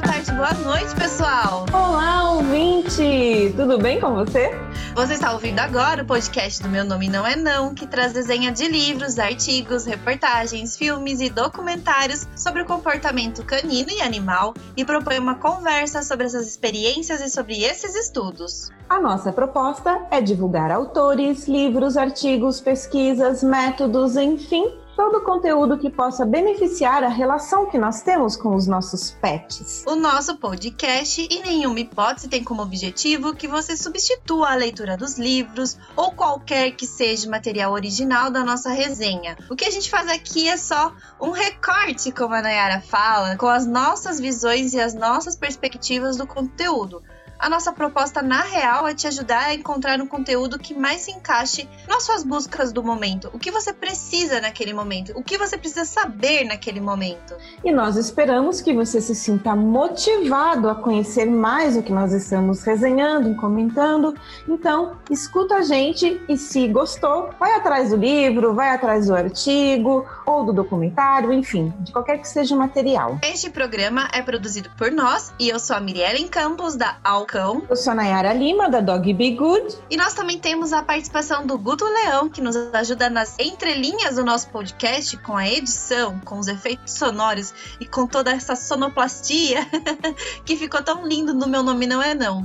boa tarde, boa noite, pessoal! Olá, ouvinte! Tudo bem com você? Você está ouvindo agora o podcast do Meu Nome Não É Não, que traz desenha de livros, artigos, reportagens, filmes e documentários sobre o comportamento canino e animal e propõe uma conversa sobre essas experiências e sobre esses estudos. A nossa proposta é divulgar autores, livros, artigos, pesquisas, métodos, enfim, todo o conteúdo que possa beneficiar a relação que nós temos com os nossos pets. O nosso podcast, em nenhuma hipótese, tem como objetivo que você substitua a leitura dos livros ou qualquer que seja o material original da nossa resenha. O que a gente faz aqui é só um recorte, como a Nayara fala, com as nossas visões e as nossas perspectivas do conteúdo a nossa proposta na real é te ajudar a encontrar um conteúdo que mais se encaixe nas suas buscas do momento. O que você precisa naquele momento, o que você precisa saber naquele momento. E nós esperamos que você se sinta motivado a conhecer mais o que nós estamos resenhando e comentando. Então, escuta a gente e se gostou, vai atrás do livro, vai atrás do artigo ou do documentário, enfim, de qualquer que seja o material. Este programa é produzido por nós e eu sou a Mirielle Campos da Al Falcão. Eu sou a Nayara Lima, da Dog Be Good. E nós também temos a participação do Guto Leão, que nos ajuda nas entrelinhas do nosso podcast, com a edição, com os efeitos sonoros e com toda essa sonoplastia que ficou tão lindo no Meu Nome Não É Não.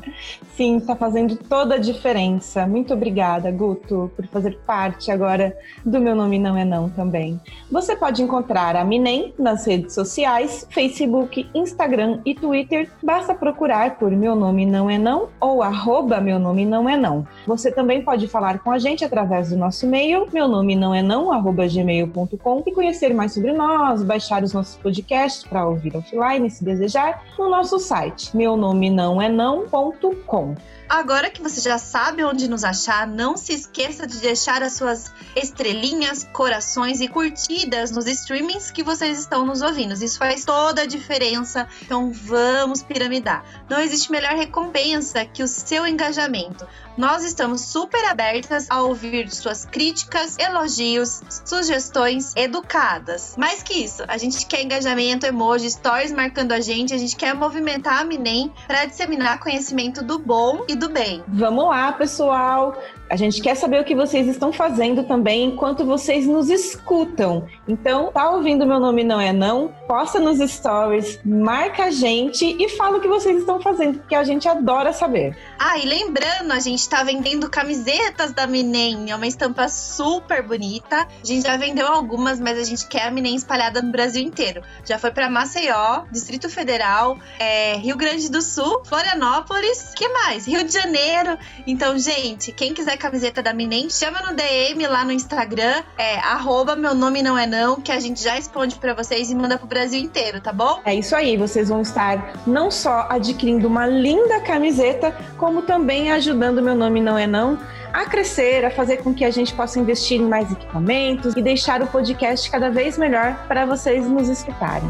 Sim, tá fazendo toda a diferença. Muito obrigada, Guto, por fazer parte agora do Meu Nome Não É Não também. Você pode encontrar a Minem nas redes sociais, Facebook, Instagram e Twitter. Basta procurar por Meu Nome Não não é não ou arroba meu nome não é não. Você também pode falar com a gente através do nosso e-mail, meu nome não é não, arroba gmail.com e conhecer mais sobre nós, baixar os nossos podcasts para ouvir offline se desejar no nosso site, meu nome não é não.com. Agora que você já sabe onde nos achar, não se esqueça de deixar as suas estrelinhas, corações e curtidas nos streamings que vocês estão nos ouvindo. Isso faz toda a diferença. Então vamos piramidar. Não existe melhor recompensa que o seu engajamento. Nós estamos super abertas a ouvir suas críticas, elogios, sugestões educadas. Mais que isso, a gente quer engajamento, emoji, stories marcando a gente, a gente quer movimentar a Minem para disseminar conhecimento do bom e do bem. Vamos lá, pessoal! A gente quer saber o que vocês estão fazendo também enquanto vocês nos escutam. Então, tá ouvindo meu nome não é não? Posta nos stories, marca a gente e fala o que vocês estão fazendo, porque a gente adora saber. Ah, e lembrando, a gente tá vendendo camisetas da Minem, é uma estampa super bonita. A gente já vendeu algumas, mas a gente quer a Minem espalhada no Brasil inteiro. Já foi para Maceió, Distrito Federal, é, Rio Grande do Sul, Florianópolis, que mais? Rio de Janeiro. Então, gente, quem quiser camiseta da Minem, chama no DM lá no Instagram, é arroba meu nome não é não, que a gente já responde para vocês e manda pro Brasil inteiro, tá bom? É isso aí, vocês vão estar não só adquirindo uma linda camiseta, como também ajudando meu nome não é não a crescer, a fazer com que a gente possa investir em mais equipamentos e deixar o podcast cada vez melhor para vocês nos escutarem.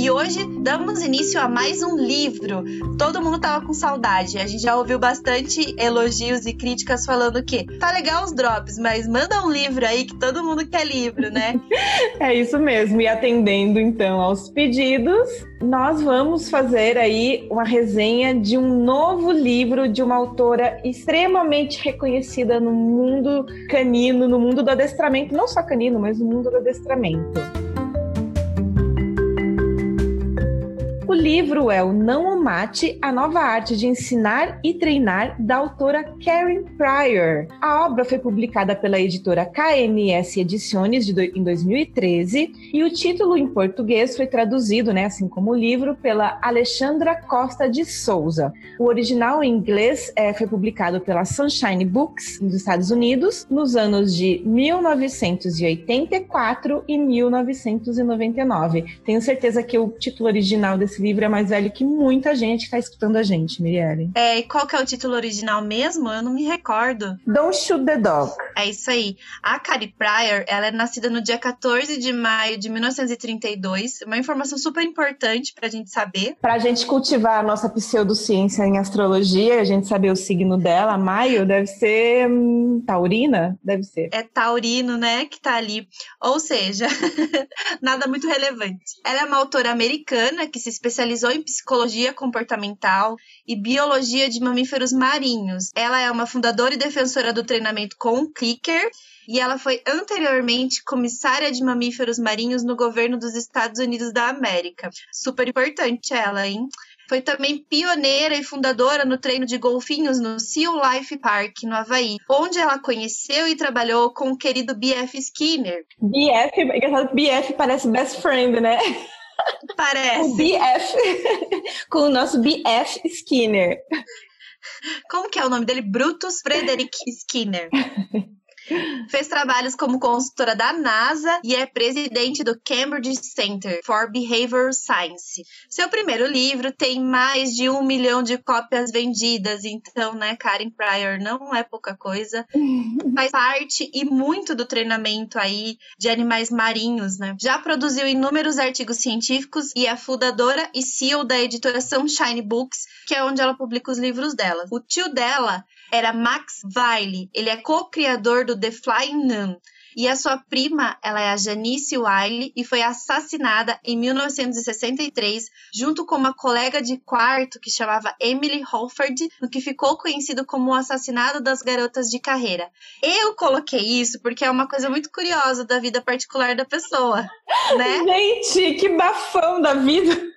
E hoje damos início a mais um livro. Todo mundo tava com saudade. A gente já ouviu bastante elogios e críticas falando que tá legal os drops, mas manda um livro aí que todo mundo quer livro, né? é isso mesmo. E atendendo então aos pedidos, nós vamos fazer aí uma resenha de um novo livro de uma autora extremamente reconhecida no mundo canino, no mundo do adestramento, não só canino, mas no mundo do adestramento. O livro é o Não o Mate, a nova arte de ensinar e treinar da autora Karen Pryor. A obra foi publicada pela editora KMS Edições do, em 2013 e o título em português foi traduzido, né, assim como o livro, pela Alexandra Costa de Souza. O original em inglês é, foi publicado pela Sunshine Books nos Estados Unidos nos anos de 1984 e 1999. Tenho certeza que o título original desse esse livro é mais velho que muita gente que está escutando a gente, Mirielle. É, e qual que é o título original mesmo? Eu não me recordo. Don't Shoot the Dog. É isso aí. A Carrie Pryor, ela é nascida no dia 14 de maio de 1932. Uma informação super importante pra gente saber. Pra gente cultivar a nossa pseudociência em astrologia, a gente saber o signo dela, maio deve ser hum, taurina? Deve ser. É taurino, né, que tá ali. Ou seja, nada muito relevante. Ela é uma autora americana que se especializou em psicologia comportamental e biologia de mamíferos marinhos. Ela é uma fundadora e defensora do treinamento com clicker e ela foi anteriormente comissária de mamíferos marinhos no governo dos Estados Unidos da América. Super importante ela, hein? Foi também pioneira e fundadora no treino de golfinhos no Seal Life Park, no Havaí, onde ela conheceu e trabalhou com o querido B.F. Skinner. BF, engraçado, BF parece best friend, né? Parece. O BF, com o nosso BF Skinner. Como que é o nome dele? Brutus Frederick Skinner. Fez trabalhos como consultora da NASA e é presidente do Cambridge Center for Behavioral Science. Seu primeiro livro tem mais de um milhão de cópias vendidas, então, né, Karen Pryor não é pouca coisa. Faz parte e muito do treinamento aí de animais marinhos, né? Já produziu inúmeros artigos científicos e é fundadora e CEO da editora Sunshine Books, que é onde ela publica os livros dela. O tio dela era Max Wiley. Ele é co-criador do The Flying Nun. E a sua prima, ela é a Janice Wiley e foi assassinada em 1963, junto com uma colega de quarto que chamava Emily Holford, no que ficou conhecido como o assassinato das garotas de carreira. Eu coloquei isso porque é uma coisa muito curiosa da vida particular da pessoa, né? Gente, que bafão da vida!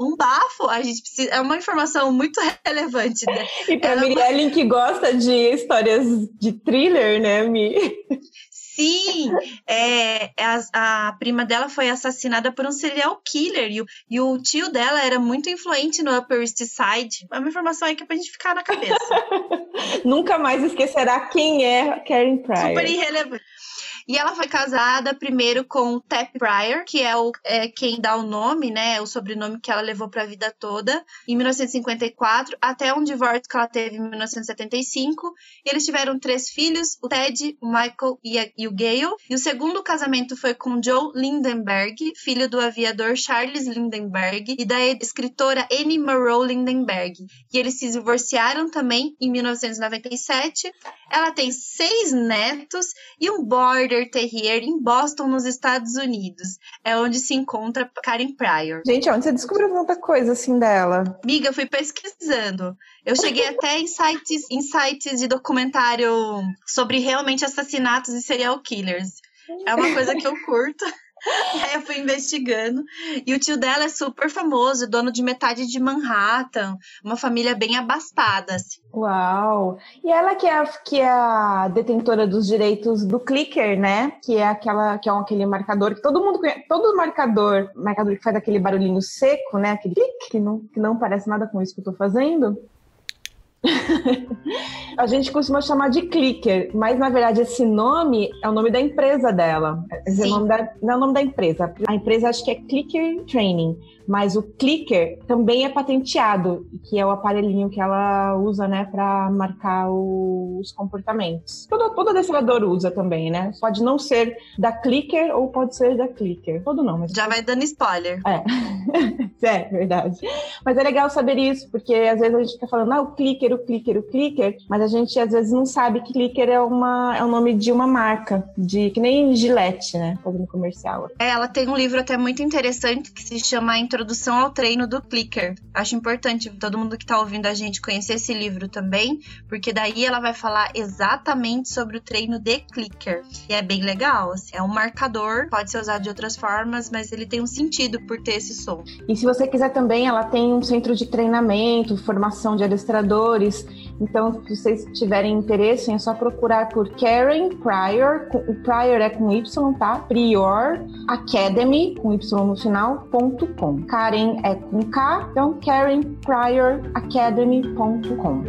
Um bafo, a gente precisa, é uma informação muito relevante, né? E pra Ela- Mirielle que gosta de histórias de thriller, né, Mi? Sim, é, a, a prima dela foi assassinada por um serial killer e o, e o tio dela era muito influente no Upper East Side. É uma informação aí que é pra gente ficar na cabeça. Nunca mais esquecerá quem é Karen Pryor. Super irrelevante. E ela foi casada primeiro com Tap Pryor, que é, o, é quem dá o nome, né? O sobrenome que ela levou para a vida toda, em 1954, até um divórcio que ela teve em 1975. E eles tiveram três filhos: o Ted, o Michael e, a- e o Gale. E o segundo casamento foi com Joe Lindenberg, filho do aviador Charles Lindenberg e da escritora Annie Monroe Lindenberg. E eles se divorciaram também em 1997. Ela tem seis netos e um Border Terrier em Boston, nos Estados Unidos. É onde se encontra Karen Pryor. Gente, onde você descobriu tanta coisa assim dela? Miga, eu fui pesquisando. Eu cheguei até em sites, em sites de documentário sobre realmente assassinatos e serial killers. É uma coisa que eu curto. Aí eu fui investigando. E o tio dela é super famoso, dono de metade de Manhattan, uma família bem abastada. Assim. Uau! E ela que é, que é a detentora dos direitos do clicker, né? Que é aquela que é aquele marcador que todo mundo conhece. Todo marcador, marcador que faz aquele barulhinho seco, né? Aquele clique, que não, que não parece nada com isso que eu tô fazendo. a gente costuma chamar de clicker, mas na verdade esse nome é o nome da empresa dela. Esse é o nome da, não é o nome da empresa. A empresa acho que é Clicker Training, mas o clicker também é patenteado, que é o aparelhinho que ela usa, né, para marcar os comportamentos. Todo, todo adestrador usa também, né? Pode não ser da clicker ou pode ser da clicker. Todo não, mas Já vai dando spoiler. é, verdade. Mas é legal saber isso, porque às vezes a gente fica falando, ah, o clicker, o clicker, o clicker, mas a gente às vezes não sabe que clicker é, uma, é o nome de uma marca, de que nem Gillette, né? Fazendo comercial. É, ela tem um livro até muito interessante que se chama Introdução ao Treino do Clicker. Acho importante todo mundo que tá ouvindo a gente conhecer esse livro também, porque daí ela vai falar exatamente sobre o treino de clicker. E é bem legal, assim, é um marcador, pode ser usado de outras formas, mas ele tem um sentido por ter esse som. E se você quiser também, ela tem um centro de treinamento, formação de adestradores. Então, se vocês tiverem interesse, é só procurar por Karen Pryor. O Pryor é com Y, tá? Prior Academy, com Y no final, ponto com. Karen é com K, então Karen Pryor Academy.com.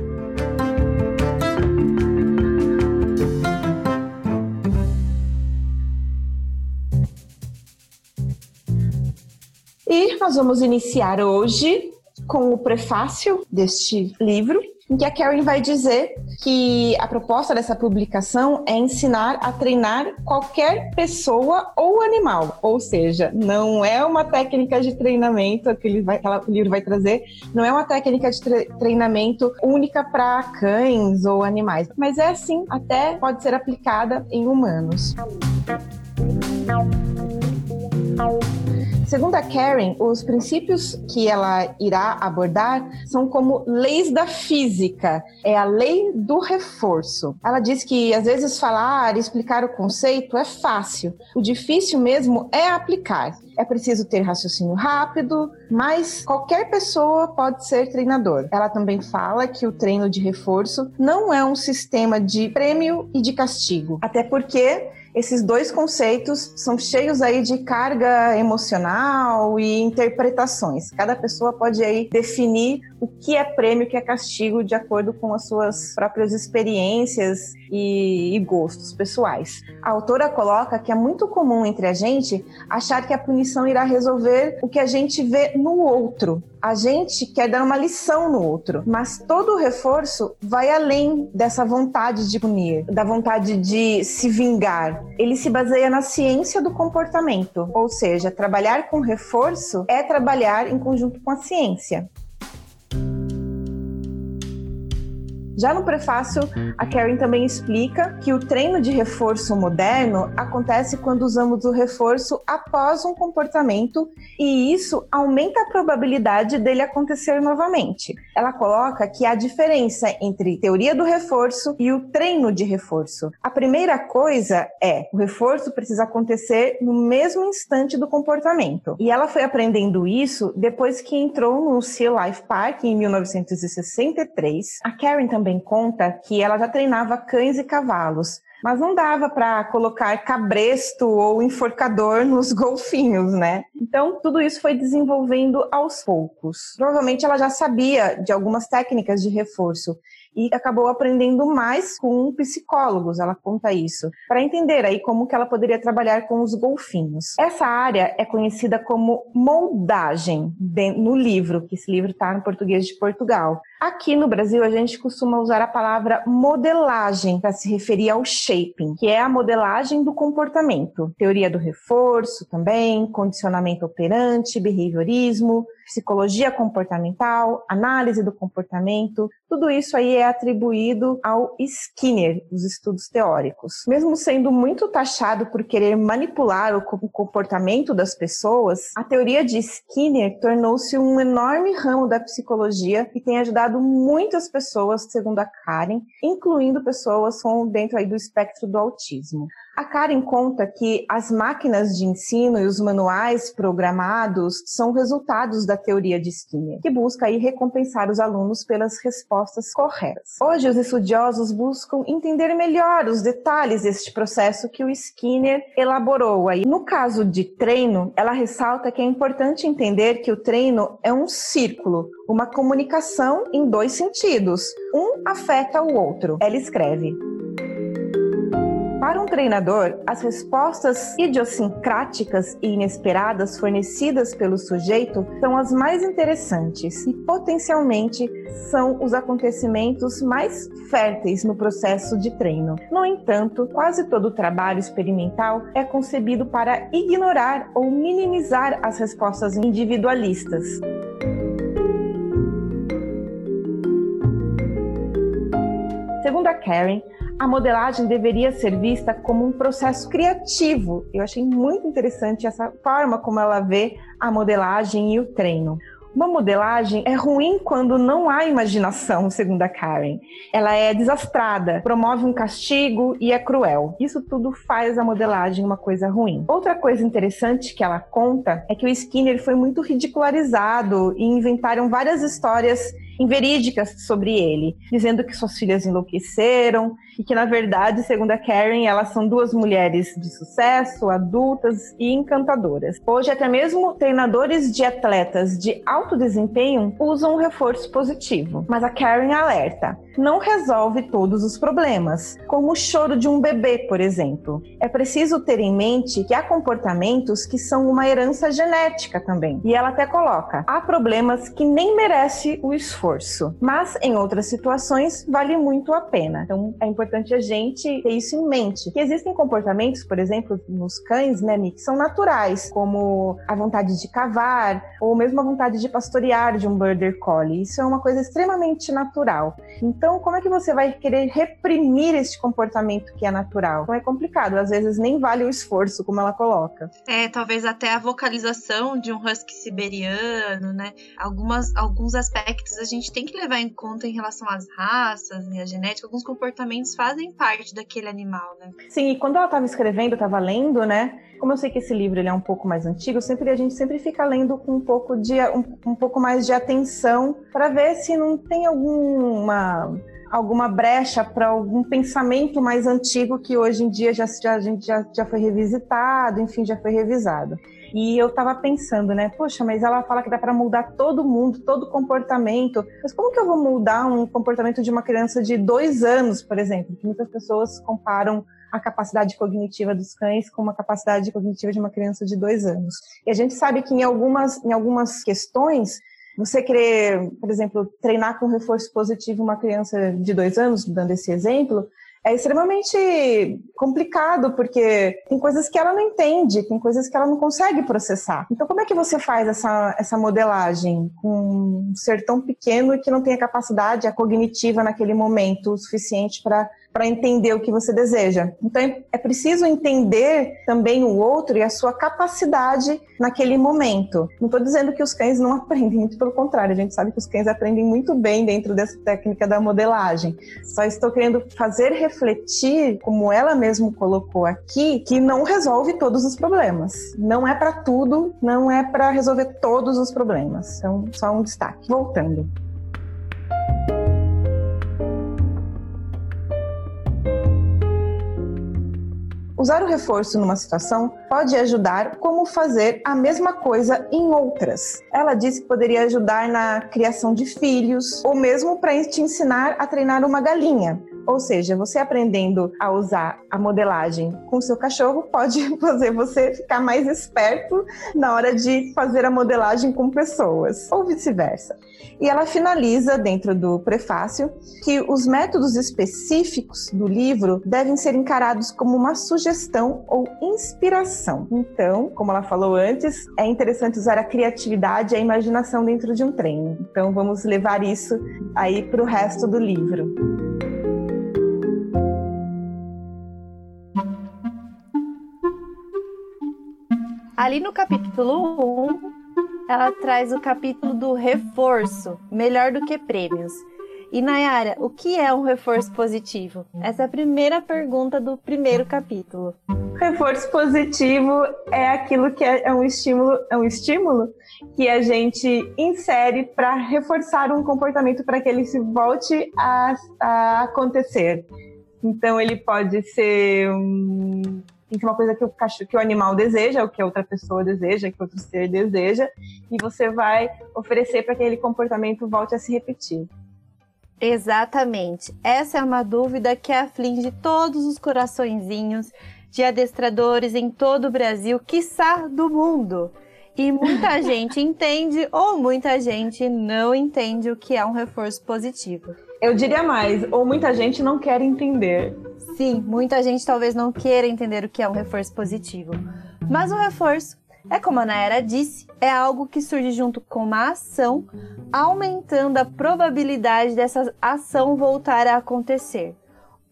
E nós vamos iniciar hoje com o prefácio deste livro, em que a Karen vai dizer que a proposta dessa publicação é ensinar a treinar qualquer pessoa ou animal, ou seja, não é uma técnica de treinamento que, ele vai, o livro vai trazer, não é uma técnica de tre treinamento única para cães ou animais, mas é assim, até pode ser aplicada em humanos. Segundo a Karen, os princípios que ela irá abordar são como leis da física, é a lei do reforço. Ela diz que às vezes falar explicar o conceito é fácil, o difícil mesmo é aplicar. É preciso ter raciocínio rápido, mas qualquer pessoa pode ser treinador. Ela também fala que o treino de reforço não é um sistema de prêmio e de castigo, até porque esses dois conceitos são cheios aí de carga emocional e interpretações. Cada pessoa pode aí definir o que é prêmio, o que é castigo, de acordo com as suas próprias experiências e, e, gostos pessoais. A autora coloca que é muito comum entre a gente achar que a punição irá resolver o que a gente vê no outro. A gente quer dar uma lição no outro, mas todo o reforço vai além dessa vontade de punir, da vontade de se vingar. Ele se baseia na ciência do comportamento, ou seja, trabalhar com reforço é trabalhar em conjunto com a ciência. Já no prefácio, a Karen também explica que o treino de reforço moderno acontece quando usamos o reforço após um comportamento e isso aumenta a probabilidade dele acontecer novamente. Ela coloca que há diferença entre teoria do reforço e o treino de reforço. A primeira coisa é o reforço precisa acontecer no mesmo instante do comportamento. E ela foi aprendendo isso depois que entrou no Sea Life Park em 1963. A Karen também também conta que ela já treinava cães e cavalos, mas não dava para colocar cabresto ou enforcador nos golfinhos, né? Então, tudo isso foi desenvolvendo aos poucos. Provavelmente ela já sabia de algumas técnicas de reforço e acabou aprendendo mais com psicólogos, ela conta isso, para entender aí como que ela poderia trabalhar com os golfinhos. Essa área é conhecida como moldagem no livro, que esse livro está no português de Portugal. Aqui no Brasil a gente costuma usar a palavra modelagem para se referir ao shaping, que é a modelagem do comportamento. Teoria do reforço também, condicionamento operante, behaviorismo, psicologia comportamental, análise do comportamento, tudo isso aí é atribuído ao Skinner, os estudos teóricos. Mesmo sendo muito taxado por querer manipular o comportamento das pessoas, a teoria de Skinner tornou-se um enorme ramo da psicologia e tem ajudado muitas pessoas, segundo a Karen, incluindo pessoas com dentro aí do espectro do autismo. A Karen conta que as máquinas de ensino e os manuais programados são resultados da teoria de Skinner, que busca aí recompensar os alunos pelas respostas corretas. Hoje, os estudiosos buscam entender melhor os detalhes deste processo que o Skinner elaborou. Aí, no caso de treino, ela ressalta que é importante entender que o treino é um círculo, uma comunicação em dois sentidos. Um afeta o outro. Ela escreve. Para um treinador, as respostas idiosincráticas e inesperadas fornecidas pelo sujeito são as mais interessantes e potencialmente são os acontecimentos mais férteis no processo de treino. No entanto, quase todo o trabalho experimental é concebido para ignorar ou minimizar as respostas individualistas. Segundo a Karen, a modelagem deveria ser vista como um processo criativo. Eu achei muito interessante essa forma como ela vê a modelagem e o treino. Uma modelagem é ruim quando não há imaginação, segundo a Karen. Ela é desastrada, promove um castigo e é cruel. Isso tudo faz a modelagem uma coisa ruim. Outra coisa interessante que ela conta é que o Skinner foi muito ridicularizado e inventaram várias histórias inverídicas sobre ele, dizendo que suas filhas enlouqueceram e que, na verdade, segundo a Karen, elas são duas mulheres de sucesso, adultas e encantadoras. Hoje, até mesmo treinadores de atletas de alto desempenho usam um reforço positivo. Mas a Karen alerta não resolve todos os problemas, como o choro de um bebê, por exemplo. É preciso ter em mente que há comportamentos que são uma herança genética também. E ela até coloca: há problemas que nem merece o esforço, mas em outras situações vale muito a pena. Então é importante a gente ter isso em mente. Que existem comportamentos, por exemplo, nos cães, né, que são naturais, como a vontade de cavar ou mesmo a vontade de pastorear de um border collie. Isso é uma coisa extremamente natural. Como é que você vai querer reprimir esse comportamento que é natural? Então é complicado, às vezes nem vale o esforço, como ela coloca. É, talvez até a vocalização de um husky siberiano, né? Algumas, alguns aspectos a gente tem que levar em conta em relação às raças e à genética. Alguns comportamentos fazem parte daquele animal, né? Sim, e quando ela estava escrevendo, estava lendo, né? Como eu sei que esse livro ele é um pouco mais antigo, sempre a gente sempre fica lendo com um pouco de um, um pouco mais de atenção para ver se não tem alguma alguma brecha para algum pensamento mais antigo que hoje em dia já, já, a gente já, já foi revisitado, enfim, já foi revisado. E eu estava pensando, né? Poxa, mas ela fala que dá para mudar todo mundo, todo comportamento. Mas como que eu vou mudar um comportamento de uma criança de dois anos, por exemplo? Que muitas pessoas comparam a capacidade cognitiva dos cães com uma capacidade cognitiva de uma criança de dois anos. E a gente sabe que em algumas, em algumas questões você querer, por exemplo, treinar com reforço positivo uma criança de dois anos, dando esse exemplo, é extremamente complicado, porque tem coisas que ela não entende, tem coisas que ela não consegue processar. Então, como é que você faz essa, essa modelagem com um ser tão pequeno e que não tem a capacidade a cognitiva naquele momento o suficiente para para entender o que você deseja. Então é preciso entender também o outro e a sua capacidade naquele momento. Não estou dizendo que os cães não aprendem, muito pelo contrário, a gente sabe que os cães aprendem muito bem dentro dessa técnica da modelagem. Só estou querendo fazer refletir, como ela mesmo colocou aqui, que não resolve todos os problemas. Não é para tudo, não é para resolver todos os problemas. Então, só um destaque. Voltando. Usar o reforço numa situação pode ajudar como fazer a mesma coisa em outras. Ela disse que poderia ajudar na criação de filhos ou mesmo para te ensinar a treinar uma galinha. Ou seja, você aprendendo a usar a modelagem com seu cachorro pode fazer você ficar mais esperto na hora de fazer a modelagem com pessoas, ou vice-versa. E ela finaliza dentro do prefácio que os métodos específicos do livro devem ser encarados como uma sugestão ou inspiração. Então, como ela falou antes, é interessante usar a criatividade e a imaginação dentro de um treino. Então, vamos levar isso aí para o resto do livro. Ali no capítulo 1, ela traz o capítulo do reforço, melhor do que prêmios. E Nayara, o que é um reforço positivo? Essa é a primeira pergunta do primeiro capítulo. Reforço positivo é aquilo que é, é um estímulo, é um estímulo que a gente insere para reforçar um comportamento para que ele se volte a, a acontecer. Então ele pode ser um ser uma coisa que o cachorro, que o animal deseja, o que a outra pessoa deseja, que outro ser deseja, e você vai oferecer para que aquele comportamento volte a se repetir. Exatamente. Essa é uma dúvida que aflige todos os coraçõezinhos de adestradores em todo o Brasil, quiçá do mundo. E muita gente entende ou muita gente não entende o que é um reforço positivo. Eu diria mais, ou muita gente não quer entender. Sim, muita gente talvez não queira entender o que é um reforço positivo. Mas o reforço é como a Naera disse, é algo que surge junto com uma ação, aumentando a probabilidade dessa ação voltar a acontecer.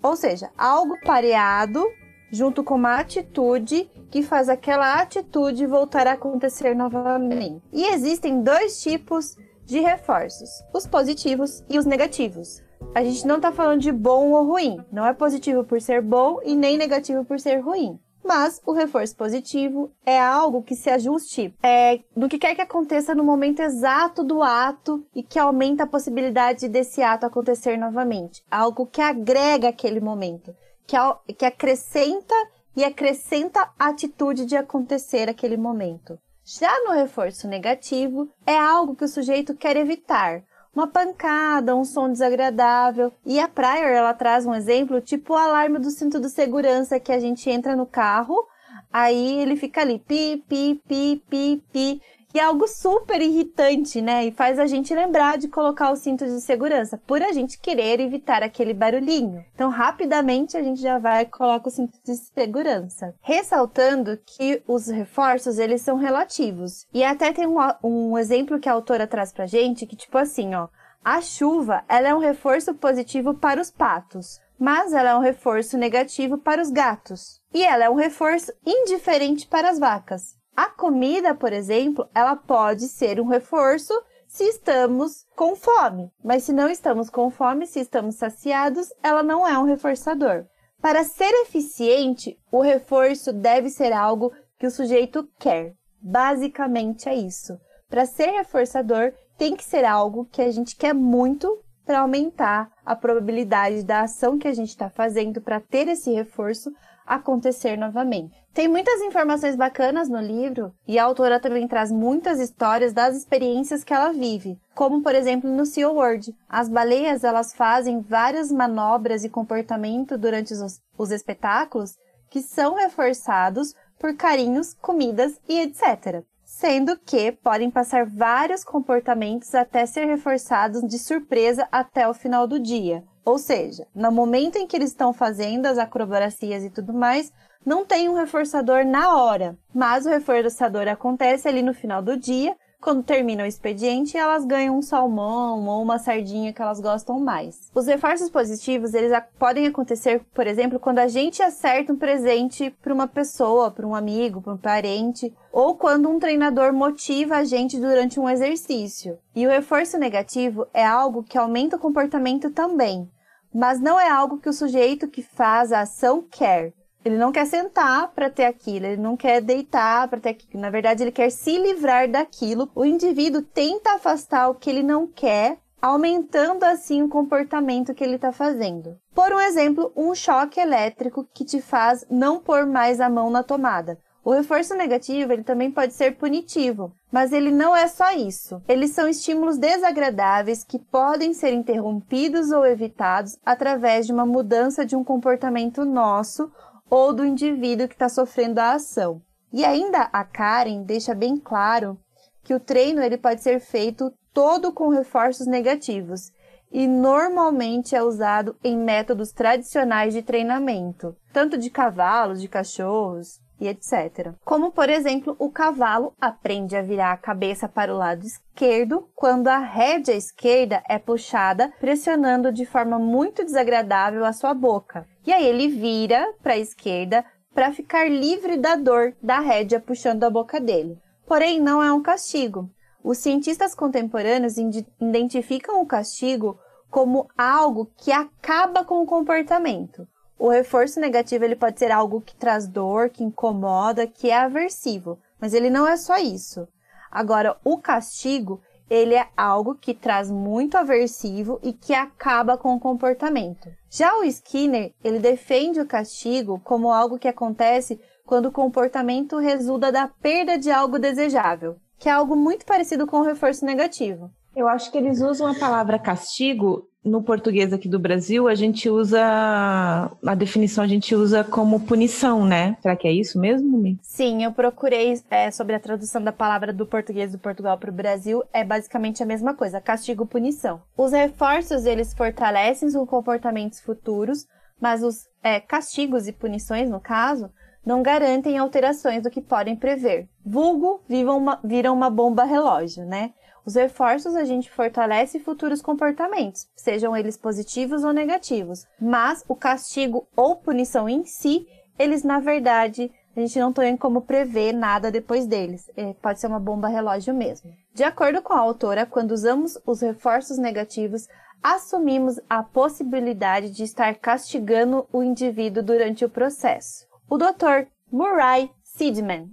Ou seja, algo pareado junto com uma atitude que faz aquela atitude voltar a acontecer novamente. E existem dois tipos de reforços: os positivos e os negativos a gente não está falando de bom ou ruim. Não é positivo por ser bom e nem negativo por ser ruim. Mas o reforço positivo é algo que se ajuste é, no que quer que aconteça no momento exato do ato e que aumenta a possibilidade desse ato acontecer novamente. Algo que agrega aquele momento, que, que acrescenta e acrescenta a atitude de acontecer aquele momento. Já no reforço negativo, é algo que o sujeito quer evitar, uma pancada, um som desagradável. E a Pryor, ela traz um exemplo, tipo o alarme do cinto de segurança que a gente entra no carro, aí ele fica ali, pi, pi, pi, pi, pi. E é algo super irritante, né? E faz a gente lembrar de colocar o cinto de segurança, por a gente querer evitar aquele barulhinho. Então, rapidamente a gente já vai e coloca o cinto de segurança. Ressaltando que os reforços, eles são relativos. E até tem um, um exemplo que a autora traz pra gente, que tipo assim, ó. A chuva, ela é um reforço positivo para os patos, mas ela é um reforço negativo para os gatos. E ela é um reforço indiferente para as vacas. A comida, por exemplo, ela pode ser um reforço se estamos com fome, mas se não estamos com fome, se estamos saciados, ela não é um reforçador. Para ser eficiente, o reforço deve ser algo que o sujeito quer. Basicamente é isso. Para ser reforçador, tem que ser algo que a gente quer muito para aumentar a probabilidade da ação que a gente está fazendo para ter esse reforço acontecer novamente. Tem muitas informações bacanas no livro e a autora também traz muitas histórias das experiências que ela vive, como por exemplo no Sea World. As baleias elas fazem várias manobras e comportamento durante os, os espetáculos que são reforçados por carinhos, comidas e etc. Sendo que podem passar vários comportamentos até ser reforçados de surpresa até o final do dia. Ou seja, no momento em que eles estão fazendo as acrobacias e tudo mais, não tem um reforçador na hora, mas o reforçador acontece ali no final do dia, quando termina o expediente, elas ganham um salmão ou uma sardinha que elas gostam mais. Os reforços positivos, eles podem acontecer, por exemplo, quando a gente acerta um presente para uma pessoa, para um amigo, para um parente, ou quando um treinador motiva a gente durante um exercício. E o reforço negativo é algo que aumenta o comportamento também, mas não é algo que o sujeito que faz a ação quer. Ele não quer sentar para ter aquilo, ele não quer deitar para ter aquilo. Na verdade, ele quer se livrar daquilo. O indivíduo tenta afastar o que ele não quer, aumentando assim o comportamento que ele está fazendo. Por um exemplo, um choque elétrico que te faz não pôr mais a mão na tomada. O reforço negativo ele também pode ser punitivo, mas ele não é só isso. Eles são estímulos desagradáveis que podem ser interrompidos ou evitados através de uma mudança de um comportamento nosso ou do indivíduo que está sofrendo a ação. E ainda a Karen deixa bem claro que o treino ele pode ser feito todo com reforços negativos e normalmente é usado em métodos tradicionais de treinamento, tanto de cavalos, de cachorros e etc. Como, por exemplo, o cavalo aprende a virar a cabeça para o lado esquerdo quando a rédea esquerda é puxada, pressionando de forma muito desagradável a sua boca. E aí ele vira para a esquerda para ficar livre da dor da rédea puxando a boca dele. Porém, não é um castigo. Os cientistas contemporâneos identificam o castigo como algo que acaba com o comportamento. O reforço negativo ele pode ser algo que traz dor, que incomoda, que é aversivo, mas ele não é só isso. Agora, o castigo, ele é algo que traz muito aversivo e que acaba com o comportamento. Já o Skinner, ele defende o castigo como algo que acontece quando o comportamento resulta da perda de algo desejável, que é algo muito parecido com o reforço negativo. Eu acho que eles usam a palavra castigo no português aqui do Brasil, a gente usa a definição a gente usa como punição, né? Será que é isso mesmo, Mi? Sim, eu procurei é, sobre a tradução da palavra do português do Portugal para o Brasil, é basicamente a mesma coisa, castigo punição. Os reforços eles fortalecem os comportamentos futuros, mas os é, castigos e punições, no caso, não garantem alterações do que podem prever. Vulgo uma, viram uma bomba relógio, né? Os reforços a gente fortalece futuros comportamentos, sejam eles positivos ou negativos, mas o castigo ou punição em si, eles na verdade a gente não tem como prever nada depois deles. É, pode ser uma bomba relógio mesmo. De acordo com a autora, quando usamos os reforços negativos, assumimos a possibilidade de estar castigando o indivíduo durante o processo. O Dr. Murray Sidman,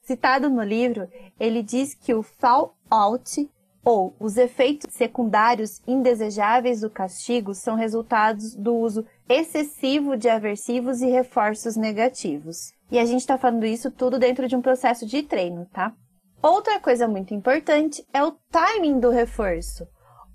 citado no livro, ele diz que o fall out ou os efeitos secundários indesejáveis do castigo são resultados do uso excessivo de aversivos e reforços negativos. E a gente está falando isso tudo dentro de um processo de treino, tá? Outra coisa muito importante é o timing do reforço.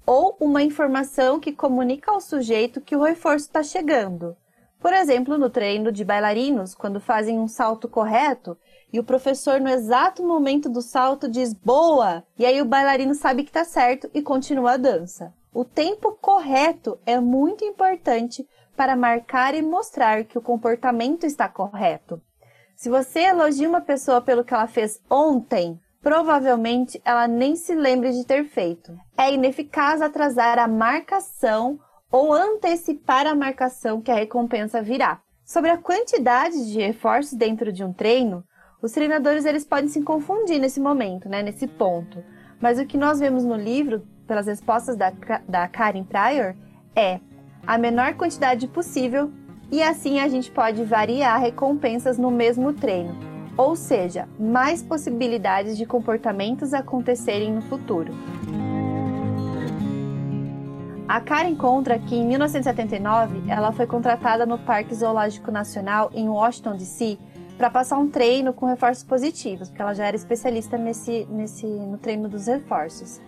ou uma informação que comunica ao sujeito que o reforço está chegando. Por exemplo, no treino de bailarinos, quando fazem um salto correto e o professor, no exato momento do salto, diz boa! E aí o bailarino sabe que está certo e continua a dança. O tempo correto é muito importante para marcar e mostrar que o comportamento está correto. Se você elogia uma pessoa pelo que ela fez ontem, provavelmente ela nem se lembre de ter feito. É ineficaz atrasar a marcação ou antecipar a marcação que a recompensa virá. Sobre a quantidade de reforços dentro de um treino, os treinadores eles podem se confundir nesse momento, né, nesse ponto. Mas o que nós vemos no livro, pelas respostas da, da Karen Pryor, é a menor quantidade possível e assim a gente pode variar recompensas no mesmo treino ou seja, mais possibilidades de comportamentos acontecerem no futuro. A Karen conta que em 1979 ela foi contratada no Parque Zoológico Nacional em Washington DC para passar um treino com reforços positivos, porque ela já era especialista nesse, nesse, no treino dos reforços.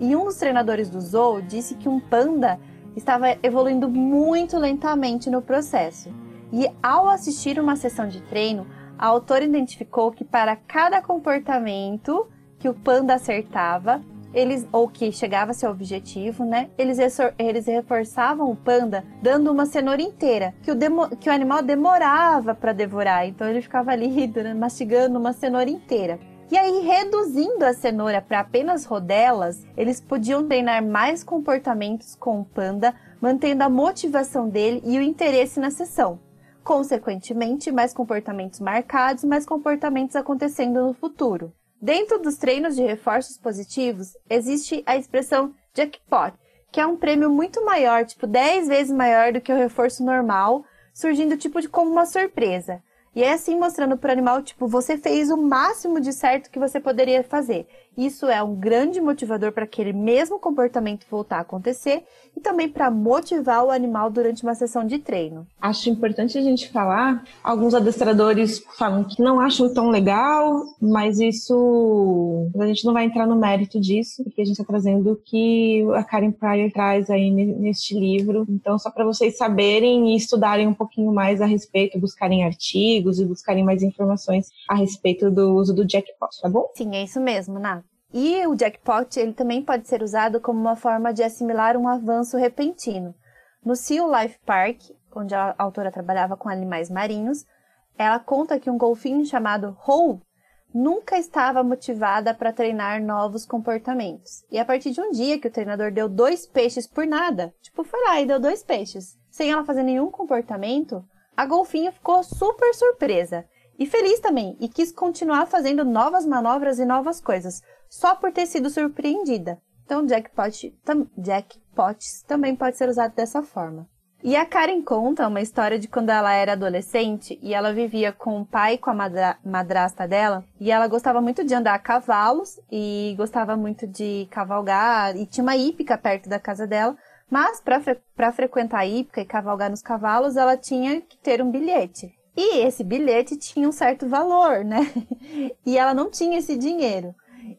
E um dos treinadores do zoo disse que um panda estava evoluindo muito lentamente no processo. E ao assistir uma sessão de treino, a autora identificou que para cada comportamento que o panda acertava, eles ou que chegava seu objetivo, né? Eles, eles reforçavam o panda dando uma cenoura inteira, que o, demo, que o animal demorava para devorar, então ele ficava ali mastigando uma cenoura inteira. E aí, reduzindo a cenoura para apenas rodelas, eles podiam treinar mais comportamentos com o panda, mantendo a motivação dele e o interesse na sessão. Consequentemente, mais comportamentos marcados, mais comportamentos acontecendo no futuro. Dentro dos treinos de reforços positivos, existe a expressão jackpot, que é um prêmio muito maior, tipo 10 vezes maior do que o reforço normal, surgindo tipo de como uma surpresa. E é assim mostrando para o animal, tipo, você fez o máximo de certo que você poderia fazer. Isso é um grande motivador para aquele mesmo comportamento voltar a acontecer e também para motivar o animal durante uma sessão de treino. Acho importante a gente falar, alguns adestradores falam que não acham tão legal, mas isso a gente não vai entrar no mérito disso, porque a gente está trazendo o que a Karen Pryor traz aí neste livro. Então, só para vocês saberem e estudarem um pouquinho mais a respeito, buscarem artigos e buscarem mais informações a respeito do uso do jackpot, tá bom? Sim, é isso mesmo, Nath. E o jackpot ele também pode ser usado como uma forma de assimilar um avanço repentino. No Seal Life Park, onde a autora trabalhava com animais marinhos, ela conta que um golfinho chamado Howe nunca estava motivada para treinar novos comportamentos. E a partir de um dia que o treinador deu dois peixes por nada, tipo, foi lá e deu dois peixes, sem ela fazer nenhum comportamento, a golfinha ficou super surpresa e feliz também e quis continuar fazendo novas manobras e novas coisas, só por ter sido surpreendida. Então, jackpot, tam, jackpots também pode ser usado dessa forma. E a Karen conta uma história de quando ela era adolescente e ela vivia com o pai e com a madra madrasta dela. E ela gostava muito de andar a cavalos e gostava muito de cavalgar. E tinha uma hípica perto da casa dela. Mas para fre frequentar a hípica e cavalgar nos cavalos, ela tinha que ter um bilhete. E esse bilhete tinha um certo valor, né? E ela não tinha esse dinheiro.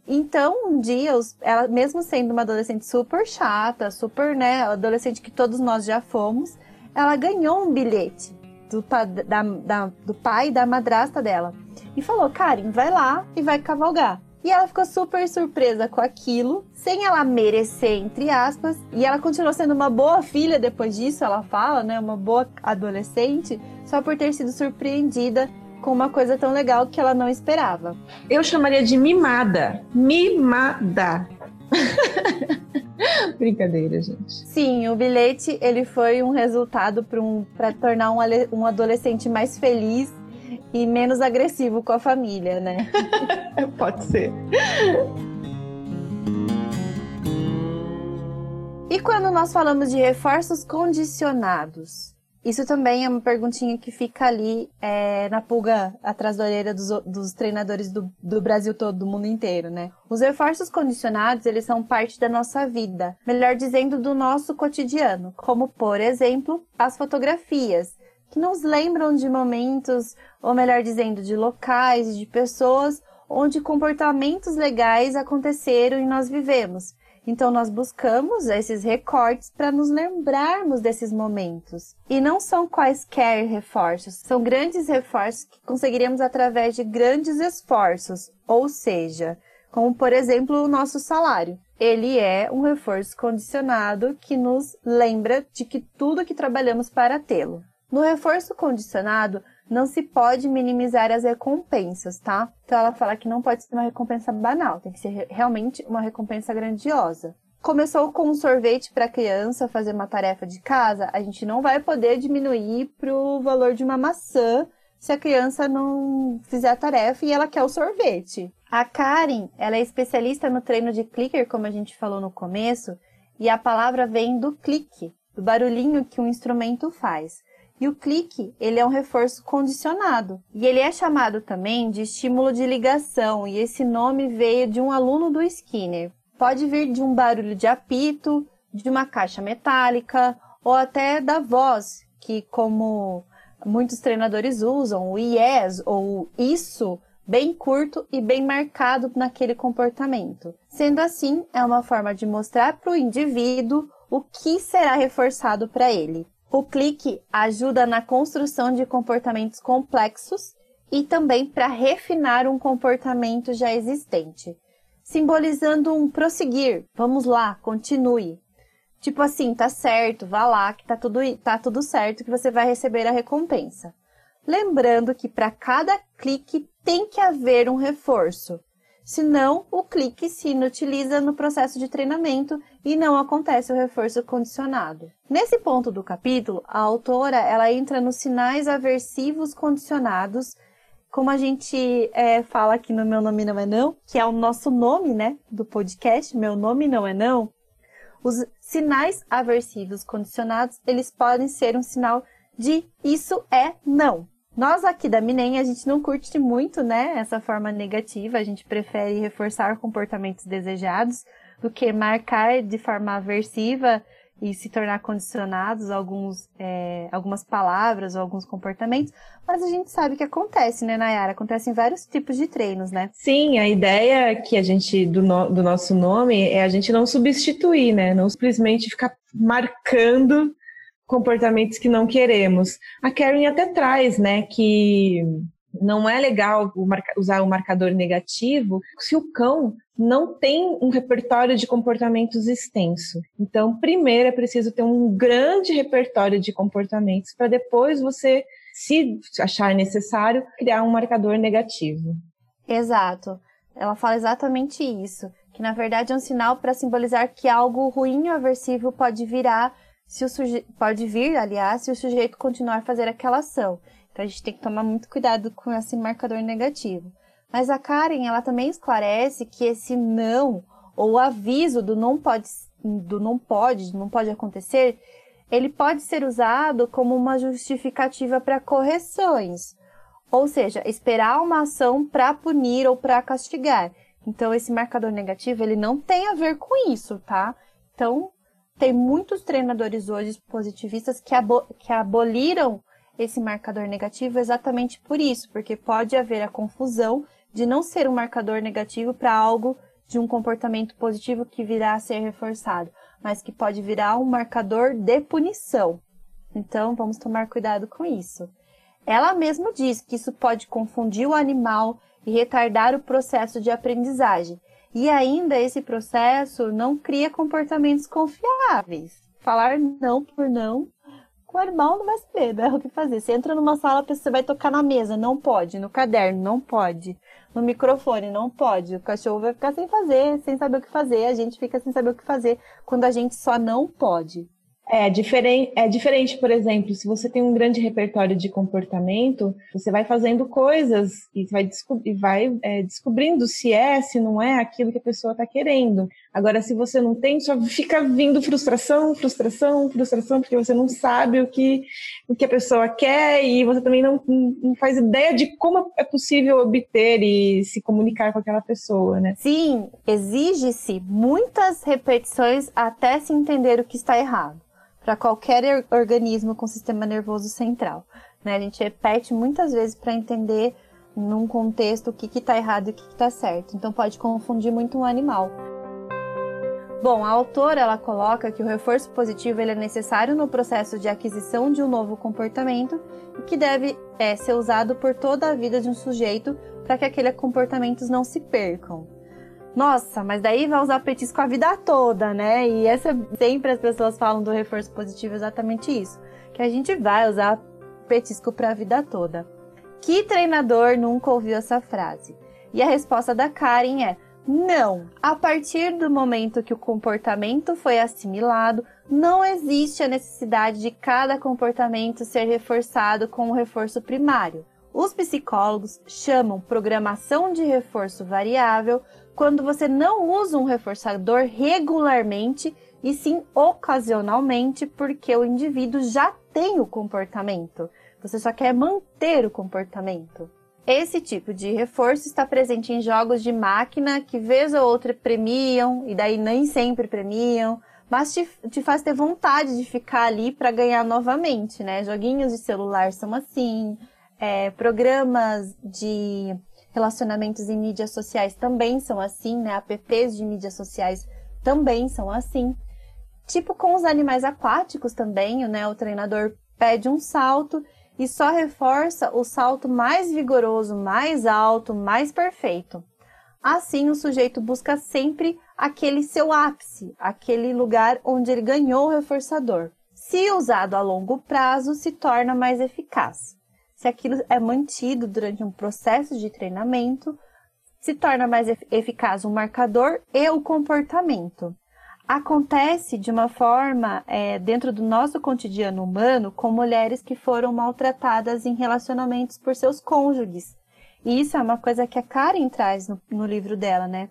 Então, um dia, ela, mesmo sendo uma adolescente super chata, super, né, adolescente que todos nós já fomos, ela ganhou um bilhete do, da, da, do pai e da madrasta dela. E falou, Karen, vai lá e vai cavalgar. E ela ficou super surpresa com aquilo, sem ela merecer, entre aspas. E ela continuou sendo uma boa filha depois disso, ela fala, né? Uma boa adolescente, só por ter sido surpreendida com uma coisa tão legal que ela não esperava. Eu chamaria de mimada. Mimada. Brincadeira, gente. Sim, o bilhete ele foi um resultado para um, tornar um, um adolescente mais feliz e menos agressivo com a família, né? Pode ser. E quando nós falamos de reforços condicionados? Isso também é uma perguntinha que fica ali é, na pulga atrás da orelha dos, dos treinadores do, do, Brasil todo, do mundo inteiro, né? Os reforços condicionados, eles são parte da nossa vida, melhor dizendo, do nosso cotidiano, como, por exemplo, as fotografias, que nos lembram de momentos, ou melhor dizendo, de locais, de pessoas, onde comportamentos legais aconteceram e nós vivemos. Então nós buscamos esses recortes para nos lembrarmos desses momentos. E não são quaisquer reforços, são grandes reforços que conseguiríamos através de grandes esforços, ou seja, como por exemplo o nosso salário. Ele é um reforço condicionado que nos lembra de que tudo que trabalhamos para tê-lo. No reforço condicionado, não se pode minimizar as recompensas, tá? Então ela fala que não pode ser uma recompensa banal, tem que ser realmente uma recompensa grandiosa. Começou com um sorvete para a criança fazer uma tarefa de casa, a gente não vai poder diminuir para o valor de uma maçã se a criança não fizer a tarefa e ela quer o sorvete. A Karen, ela é especialista no treino de clicker, como a gente falou no começo, e a palavra vem do clique, do barulhinho que um instrumento faz. E o clique, ele é um reforço condicionado. E ele é chamado também de estímulo de ligação, e esse nome veio de um aluno do Skinner. Pode vir de um barulho de apito, de uma caixa metálica, ou até da voz, que como muitos treinadores usam, o yes ou isso, bem curto e bem marcado naquele comportamento. Sendo assim, é uma forma de mostrar para o indivíduo o que será reforçado para ele. O clique ajuda na construção de comportamentos complexos e também para refinar um comportamento já existente, simbolizando um prosseguir. Vamos lá, continue. Tipo assim, tá certo, vá lá, que tá tudo, tá tudo certo, que você vai receber a recompensa. Lembrando que para cada clique tem que haver um reforço. Senão, o clique se inutiliza no processo de treinamento e não acontece o reforço condicionado. Nesse ponto do capítulo, a autora ela entra nos sinais aversivos condicionados, como a gente é, fala aqui no Meu Nome Não É Não, que é o nosso nome né, do podcast, Meu Nome Não É Não. Os sinais aversivos condicionados, eles podem ser um sinal de isso é não. Nós aqui da Minem, a gente não curte muito, né, essa forma negativa, a gente prefere reforçar comportamentos desejados do que marcar de forma aversiva e se tornar condicionados alguns, é, algumas palavras ou alguns comportamentos, mas a gente sabe que acontece, né, Nayara? Acontece em vários tipos de treinos, né? Sim, a ideia que a gente, do, no, do nosso nome, é a gente não substituir, né? Não simplesmente ficar marcando comportamentos que não queremos. A Karen até traz, né, que não é legal usar o marcador negativo se o cão não tem um repertório de comportamentos extenso. Então, primeiro é preciso ter um grande repertório de comportamentos para depois você, se achar necessário, criar um marcador negativo. Exato. Ela fala exatamente isso, que na verdade é um sinal para simbolizar que algo ruim ou aversivo pode virar se o suje... pode vir, aliás, se o sujeito continuar a fazer aquela ação. Então a gente tem que tomar muito cuidado com esse marcador negativo. Mas a Karen, ela também esclarece que esse não ou aviso do não pode, do não pode, não pode acontecer, ele pode ser usado como uma justificativa para correções. Ou seja, esperar uma ação para punir ou para castigar. Então esse marcador negativo, ele não tem a ver com isso, tá? Então, tem muitos treinadores hoje positivistas que, abo que aboliram esse marcador negativo exatamente por isso, porque pode haver a confusão de não ser um marcador negativo para algo de um comportamento positivo que virá a ser reforçado, mas que pode virar um marcador de punição. Então, vamos tomar cuidado com isso. Ela mesma diz que isso pode confundir o animal e retardar o processo de aprendizagem. E ainda esse processo não cria comportamentos confiáveis. Falar não por não, o animal não vai saber né, o que fazer. Você entra numa sala, você vai tocar na mesa, não pode. No caderno, não pode. No microfone, não pode. O cachorro vai ficar sem fazer, sem saber o que fazer. A gente fica sem saber o que fazer quando a gente só não pode. É diferente, é diferente, por exemplo, se você tem um grande repertório de comportamento, você vai fazendo coisas e vai, desco vai é, descobrindo se é, se não é aquilo que a pessoa está querendo. Agora, se você não tem, só fica vindo frustração, frustração, frustração, porque você não sabe o que, o que a pessoa quer e você também não, não faz ideia de como é possível obter e se comunicar com aquela pessoa, né? Sim, exige-se muitas repetições até se entender o que está errado para qualquer organismo com sistema nervoso central. Né? A gente repete muitas vezes para entender num contexto o que está errado e o que está certo. Então pode confundir muito um animal. Bom, a autora ela coloca que o reforço positivo ele é necessário no processo de aquisição de um novo comportamento e que deve é, ser usado por toda a vida de um sujeito para que aqueles comportamentos não se percam. Nossa, mas daí vai usar petisco a vida toda, né? E essa sempre as pessoas falam do reforço positivo exatamente isso, que a gente vai usar petisco para a vida toda. Que treinador nunca ouviu essa frase? E a resposta da Karen é: não. A partir do momento que o comportamento foi assimilado, não existe a necessidade de cada comportamento ser reforçado com o um reforço primário. Os psicólogos chamam programação de reforço variável quando você não usa um reforçador regularmente e sim ocasionalmente, porque o indivíduo já tem o comportamento. Você só quer manter o comportamento. Esse tipo de reforço está presente em jogos de máquina que vez ou outra premiam e daí nem sempre premiam, mas te, te faz ter vontade de ficar ali para ganhar novamente, né? Joguinhos de celular são assim, é, programas de relacionamentos em mídias sociais também são assim, né? Apps de mídias sociais também são assim. Tipo com os animais aquáticos também, né? O treinador pede um salto e só reforça o salto mais vigoroso, mais alto, mais perfeito. Assim, o sujeito busca sempre aquele seu ápice, aquele lugar onde ele ganhou o reforçador. Se usado a longo prazo, se torna mais eficaz se aquilo é mantido durante um processo de treinamento, se torna mais eficaz o marcador e o comportamento. Acontece de uma forma é, dentro do nosso cotidiano humano com mulheres que foram maltratadas em relacionamentos por seus cônjuges. E isso é uma coisa que a Karen traz no, no livro dela, né?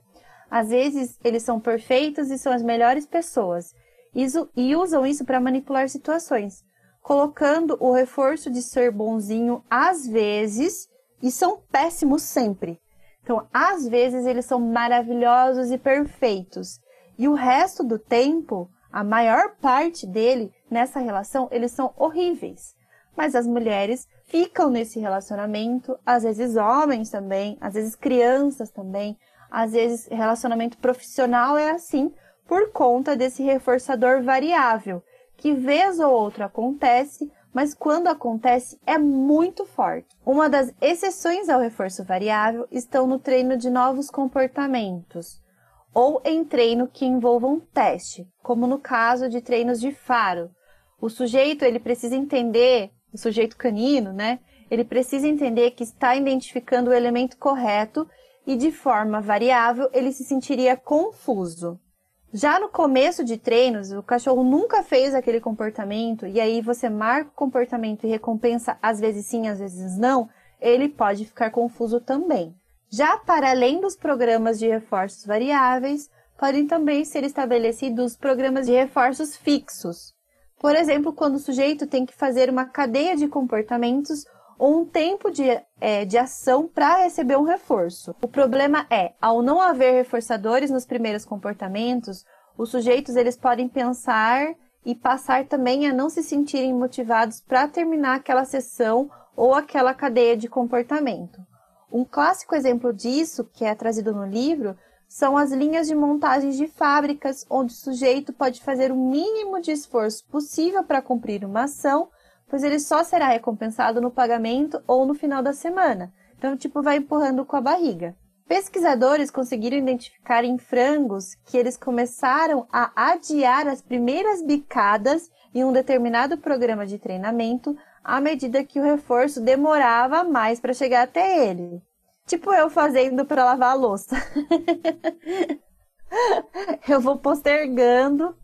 Às vezes eles são perfeitos e são as melhores pessoas isso, e usam isso para manipular situações colocando o reforço de ser bonzinho às vezes e são péssimos sempre. Então, às vezes eles são maravilhosos e perfeitos, e o resto do tempo, a maior parte dele nessa relação, eles são horríveis. Mas as mulheres ficam nesse relacionamento, às vezes homens também, às vezes crianças também, às vezes relacionamento profissional é assim por conta desse reforçador variável que vez ou outra acontece, mas quando acontece é muito forte. Uma das exceções ao reforço variável estão no treino de novos comportamentos ou em treino que envolvam teste, como no caso de treinos de faro. O sujeito ele precisa entender, o sujeito canino, né? Ele precisa entender que está identificando o elemento correto e de forma variável ele se sentiria confuso. Já no começo de treinos, o cachorro nunca fez aquele comportamento e aí você marca o comportamento e recompensa às vezes sim, às vezes não, ele pode ficar confuso também. Já para além dos programas de reforços variáveis, podem também ser estabelecidos programas de reforços fixos. Por exemplo, quando o sujeito tem que fazer uma cadeia de comportamentos ou um tempo de, é, de ação para receber um reforço. O problema é, ao não haver reforçadores nos primeiros comportamentos, os sujeitos eles podem pensar e passar também a não se sentirem motivados para terminar aquela sessão ou aquela cadeia de comportamento. Um clássico exemplo disso, que é trazido no livro, são as linhas de montagens de fábricas, onde o sujeito pode fazer o mínimo de esforço possível para cumprir uma ação, pois ele só será recompensado no pagamento ou no final da semana. Então, tipo, vai empurrando com a barriga. Pesquisadores conseguiram identificar em frangos que eles começaram a adiar as primeiras bicadas em um determinado programa de treinamento à medida que o reforço demorava mais para chegar até ele. Tipo eu fazendo para lavar a louça. eu vou postergando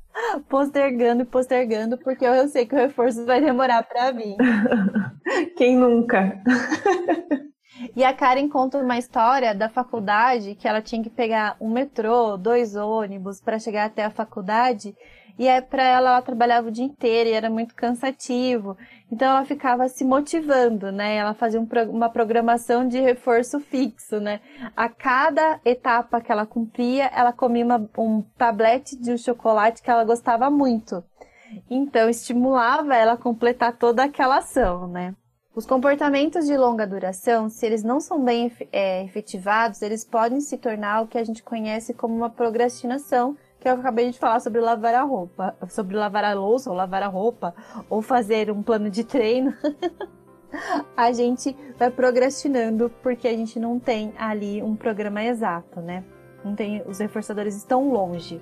postergando e postergando, porque eu sei que o reforço vai demorar para vir. Quem nunca? E a Karen conta uma história da faculdade que ela tinha que pegar um metrô, dois ônibus para chegar até a faculdade. E é para ela ela trabalhava o dia inteiro e era muito cansativo. Então ela ficava se motivando, né? Ela fazia um, uma programação de reforço fixo, né? A cada etapa que ela cumpria, ela comia uma, um tablete de um chocolate que ela gostava muito. Então estimulava ela a completar toda aquela ação, né? Os comportamentos de longa duração, se eles não são bem é, efetivados, eles podem se tornar o que a gente conhece como uma procrastinação, que eu acabei de falar sobre lavar a roupa, sobre lavar a louça ou lavar a roupa, ou fazer um plano de treino. a gente vai procrastinando porque a gente não tem ali um programa exato, né? Não tem, os reforçadores estão longe.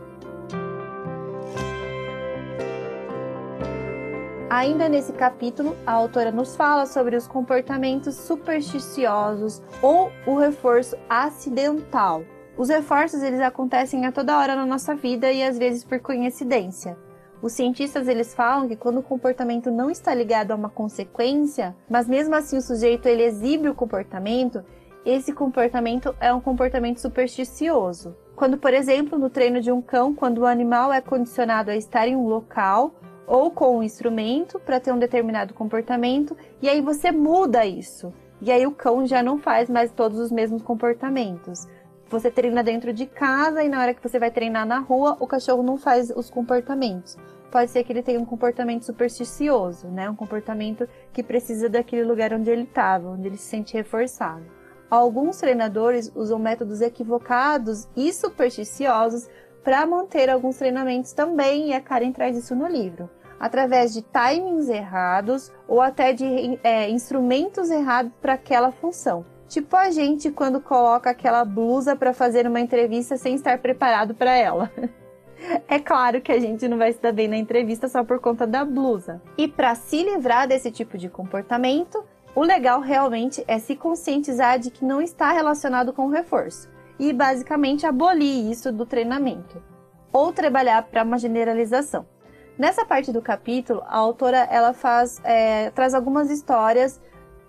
Ainda nesse capítulo, a autora nos fala sobre os comportamentos supersticiosos ou o reforço acidental. Os reforços eles acontecem a toda hora na nossa vida e às vezes por coincidência. Os cientistas eles falam que quando o comportamento não está ligado a uma consequência, mas mesmo assim o sujeito ele exibe o comportamento, esse comportamento é um comportamento supersticioso. Quando, por exemplo, no treino de um cão, quando o animal é condicionado a estar em um local ou com um instrumento para ter um determinado comportamento, e aí você muda isso. E aí o cão já não faz mais todos os mesmos comportamentos. Você treina dentro de casa e na hora que você vai treinar na rua, o cachorro não faz os comportamentos. Pode ser que ele tenha um comportamento supersticioso, né? Um comportamento que precisa daquele lugar onde ele estava, onde ele se sente reforçado. Alguns treinadores usam métodos equivocados e supersticiosos para manter alguns treinamentos também, e a Karen traz isso no livro através de timings errados ou até de é, instrumentos errados para aquela função. Tipo a gente quando coloca aquela blusa para fazer uma entrevista sem estar preparado para ela. É claro que a gente não vai se dar bem na entrevista só por conta da blusa. E para se livrar desse tipo de comportamento, o legal realmente é se conscientizar de que não está relacionado com o reforço e basicamente abolir isso do treinamento ou trabalhar para uma generalização. Nessa parte do capítulo, a autora ela faz, é, traz algumas histórias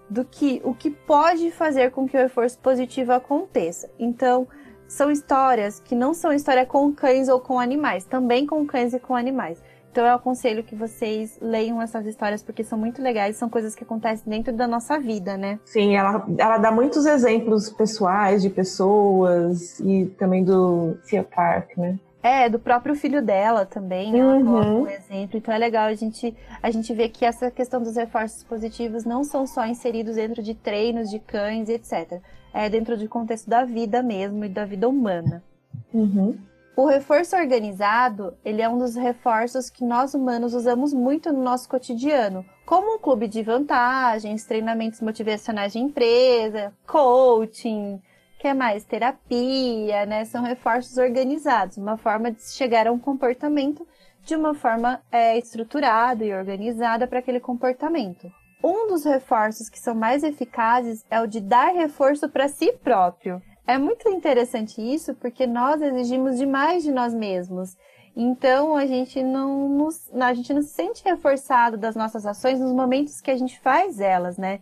do que o que pode fazer com que o reforço positivo aconteça. Então, são histórias que não são história com cães ou com animais, também com cães e com animais. Então eu aconselho que vocês leiam essas histórias porque são muito legais, são coisas que acontecem dentro da nossa vida, né? Sim, ela, ela dá muitos exemplos pessoais de pessoas e também do Cia Park, né? É, do próprio filho dela também, ela uhum. um exemplo. Então é legal a gente, a gente ver que essa questão dos reforços positivos não são só inseridos dentro de treinos de cães etc. É dentro do contexto da vida mesmo e da vida humana. Uhum. O reforço organizado, ele é um dos reforços que nós humanos usamos muito no nosso cotidiano, como um clube de vantagens, treinamentos motivacionais de empresa, coaching, que é mais terapia, né? São reforços organizados, uma forma de chegar a um comportamento de uma forma é, estruturada e organizada para aquele comportamento. Um dos reforços que são mais eficazes é o de dar reforço para si próprio. É muito interessante isso porque nós exigimos demais de nós mesmos. Então a gente não nos, a gente não se sente reforçado das nossas ações nos momentos que a gente faz elas, né?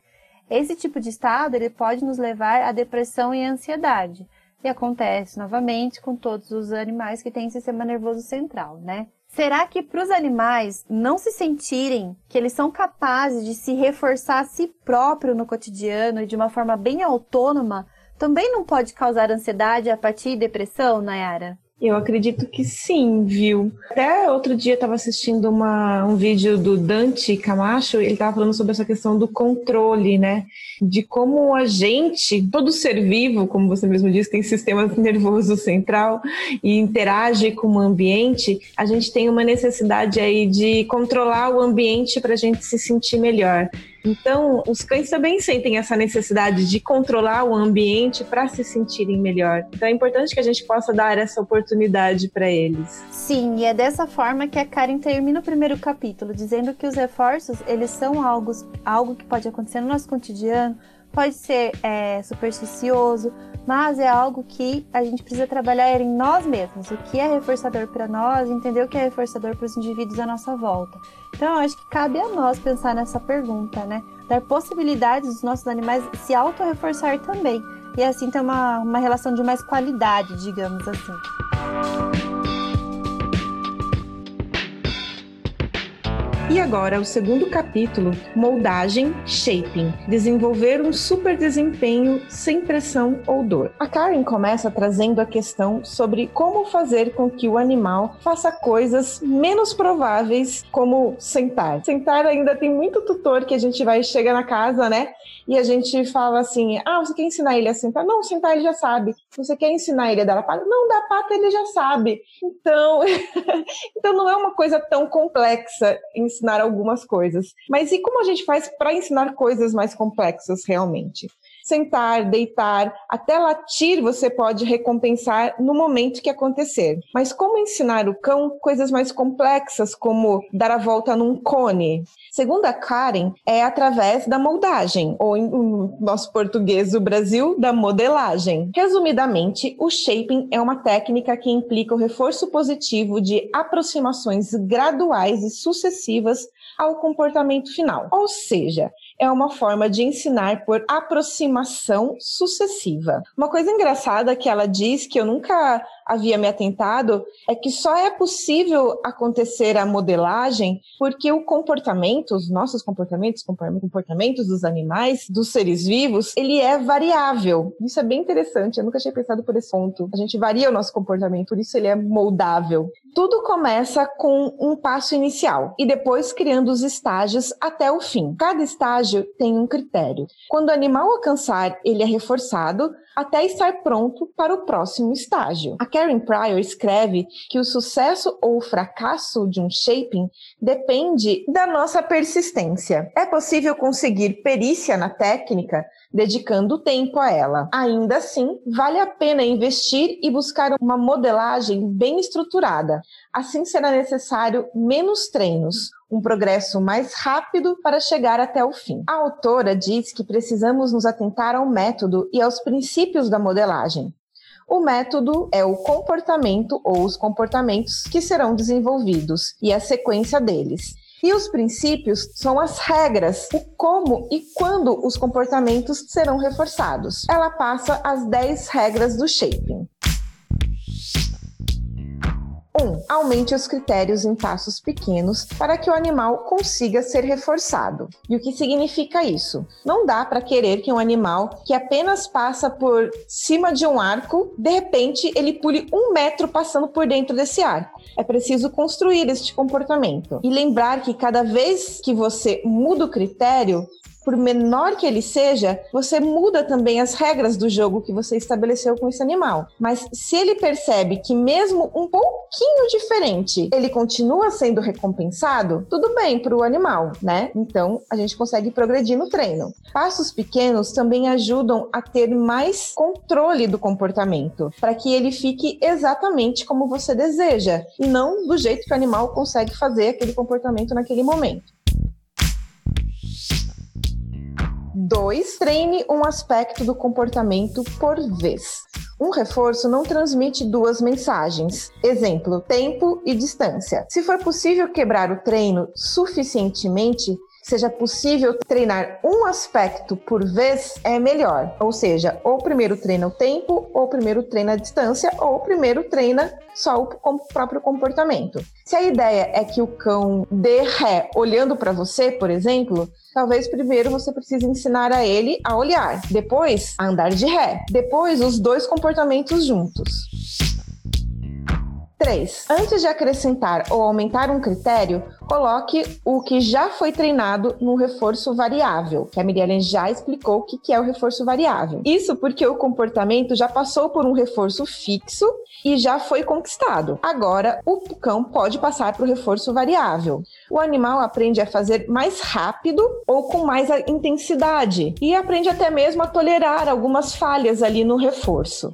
Esse tipo de estado ele pode nos levar à depressão e à ansiedade. E acontece novamente com todos os animais que têm sistema nervoso central, né? Será que para os animais não se sentirem que eles são capazes de se reforçar a si próprio no cotidiano e de uma forma bem autônoma, também não pode causar ansiedade, apatia e depressão, Nayara? Eu acredito que sim, viu? Até outro dia eu estava assistindo uma, um vídeo do Dante Camacho, ele estava falando sobre essa questão do controle, né? De como a gente, todo ser vivo, como você mesmo disse, tem sistema nervoso central e interage com o ambiente, a gente tem uma necessidade aí de controlar o ambiente para a gente se sentir melhor. Então, os cães também sentem essa necessidade de controlar o ambiente para se sentirem melhor. Então, é importante que a gente possa dar essa oportunidade para eles. Sim, e é dessa forma que a Karen termina o primeiro capítulo, dizendo que os reforços, eles são algo, algo que pode acontecer no nosso cotidiano, pode ser é, supersticioso, mas é algo que a gente precisa trabalhar em nós mesmos. O que é reforçador para nós, entender o que é reforçador para os indivíduos à nossa volta. Então, eu acho que cabe a nós pensar nessa pergunta, né? Dar possibilidades dos nossos animais se auto-reforçar também. E assim ter uma, uma relação de mais qualidade, digamos assim. E agora, o segundo capítulo, moldagem, shaping, desenvolver um super desempenho sem pressão ou dor. A Karen começa trazendo a questão sobre como fazer com que o animal faça coisas menos prováveis, como sentar. Sentar ainda tem muito tutor que a gente vai chega na casa, né? E a gente fala assim: ah, você quer ensinar ele a sentar? Não, sentar ele já sabe. Você quer ensinar ele a dar a pata? Não, dar a pata ele já sabe. Então, então não é uma coisa tão complexa ensinar algumas coisas. Mas e como a gente faz para ensinar coisas mais complexas realmente? Sentar, deitar, até latir você pode recompensar no momento que acontecer. Mas como ensinar o cão coisas mais complexas, como dar a volta num cone? Segundo a Karen, é através da moldagem, ou em nosso português do Brasil, da modelagem. Resumidamente, o shaping é uma técnica que implica o reforço positivo de aproximações graduais e sucessivas ao comportamento final. Ou seja, é uma forma de ensinar por aproximação sucessiva. Uma coisa engraçada que ela diz que eu nunca havia me atentado é que só é possível acontecer a modelagem porque o comportamento, os nossos comportamentos, comportamentos dos animais, dos seres vivos, ele é variável. Isso é bem interessante, eu nunca tinha pensado por esse ponto. A gente varia o nosso comportamento, por isso ele é moldável. Tudo começa com um passo inicial e depois criando os estágios até o fim. Cada estágio tem um critério. Quando o animal alcançar, ele é reforçado até estar pronto para o próximo estágio. A Karen Pryor escreve que o sucesso ou o fracasso de um shaping depende da nossa persistência. É possível conseguir perícia na técnica dedicando tempo a ela. Ainda assim, vale a pena investir e buscar uma modelagem bem estruturada. Assim será necessário menos treinos, um progresso mais rápido para chegar até o fim. A autora diz que precisamos nos atentar ao método e aos princípios da modelagem. O método é o comportamento ou os comportamentos que serão desenvolvidos e a sequência deles. E os princípios são as regras, o como e quando os comportamentos serão reforçados. Ela passa as 10 regras do shaping. 1. Um, aumente os critérios em passos pequenos para que o animal consiga ser reforçado. E o que significa isso? Não dá para querer que um animal que apenas passa por cima de um arco, de repente ele pule um metro passando por dentro desse arco. É preciso construir este comportamento. E lembrar que cada vez que você muda o critério, por menor que ele seja, você muda também as regras do jogo que você estabeleceu com esse animal. Mas se ele percebe que mesmo um pouquinho diferente, ele continua sendo recompensado, tudo bem para o animal, né? Então a gente consegue progredir no treino. Passos pequenos também ajudam a ter mais controle do comportamento, para que ele fique exatamente como você deseja e não do jeito que o animal consegue fazer aquele comportamento naquele momento. 2. Treine um aspecto do comportamento por vez. Um reforço não transmite duas mensagens. Exemplo: tempo e distância. Se for possível quebrar o treino suficientemente, seja possível treinar um aspecto por vez, é melhor. Ou seja, ou primeiro treina o tempo, ou primeiro treina a distância, ou primeiro treina só o próprio comportamento. Se a ideia é que o cão dê ré olhando para você, por exemplo, talvez primeiro você precise ensinar a ele a olhar, depois a andar de ré, depois os dois comportamentos juntos. 3. Antes de acrescentar ou aumentar um critério, coloque o que já foi treinado no reforço variável, que a Miriam já explicou o que é o reforço variável. Isso porque o comportamento já passou por um reforço fixo e já foi conquistado. Agora, o cão pode passar para o reforço variável. O animal aprende a fazer mais rápido ou com mais intensidade e aprende até mesmo a tolerar algumas falhas ali no reforço.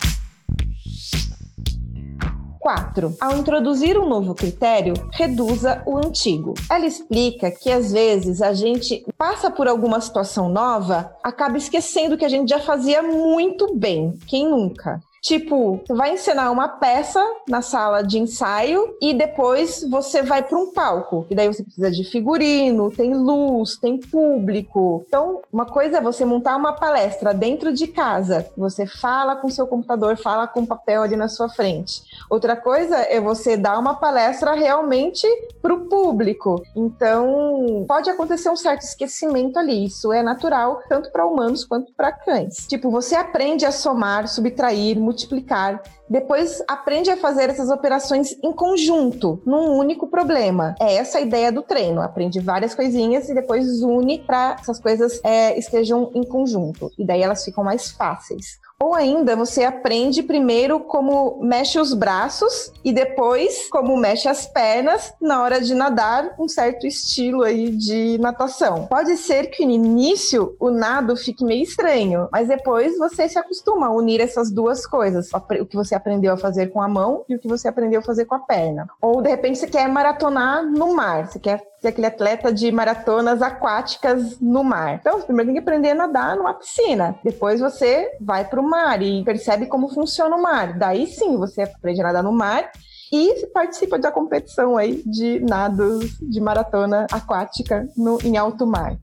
4. Ao introduzir um novo critério, reduza o antigo. Ela explica que às vezes a gente passa por alguma situação nova, acaba esquecendo que a gente já fazia muito bem. Quem nunca? Tipo, você vai ensinar uma peça na sala de ensaio e depois você vai para um palco. E daí você precisa de figurino, tem luz, tem público. Então, uma coisa é você montar uma palestra dentro de casa. Você fala com seu computador, fala com papel ali na sua frente. Outra coisa é você dar uma palestra realmente para o público. Então, pode acontecer um certo esquecimento ali. Isso é natural, tanto para humanos quanto para cães. Tipo, você aprende a somar, subtrair, multiplicar. Depois aprende a fazer essas operações em conjunto, num único problema. É essa a ideia do treino. Aprende várias coisinhas e depois une para essas coisas é, estejam em conjunto. E daí elas ficam mais fáceis. Ou ainda você aprende primeiro como mexe os braços e depois como mexe as pernas na hora de nadar, um certo estilo aí de natação. Pode ser que no início o nado fique meio estranho, mas depois você se acostuma a unir essas duas coisas, o que você aprendeu a fazer com a mão e o que você aprendeu a fazer com a perna. Ou de repente você quer maratonar no mar, você quer ser aquele atleta de maratonas aquáticas no mar. Então, primeiro tem que aprender a nadar numa piscina. Depois você vai para o mar e percebe como funciona o mar. Daí sim, você aprende a nadar no mar e participa da competição aí de nados de maratona aquática no, em alto mar.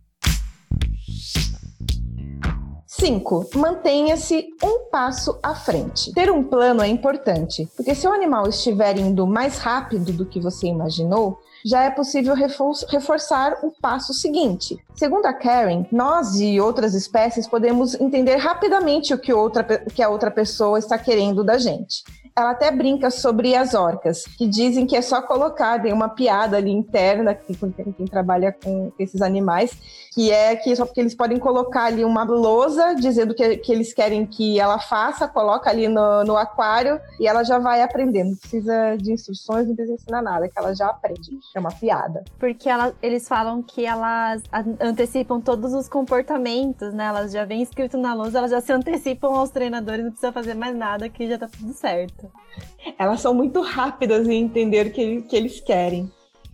5. Mantenha-se um passo à frente. Ter um plano é importante, porque se o animal estiver indo mais rápido do que você imaginou, já é possível reforçar o passo seguinte. Segundo a Karen, nós e outras espécies podemos entender rapidamente o que, outra, o que a outra pessoa está querendo da gente ela até brinca sobre as orcas, que dizem que é só colocar, tem uma piada ali interna, que quem trabalha com esses animais, que é que só porque eles podem colocar ali uma lousa dizendo que, que eles querem que ela faça, coloca ali no, no aquário e ela já vai aprendendo. Não precisa de instruções, não precisa ensinar nada, que ela já aprende. É uma piada. Porque ela, eles falam que elas antecipam todos os comportamentos, né? Elas já vêm escrito na lousa, elas já se antecipam aos treinadores, não precisa fazer mais nada, que já tá tudo certo. Elas são muito rápidas em entender o que, que eles querem.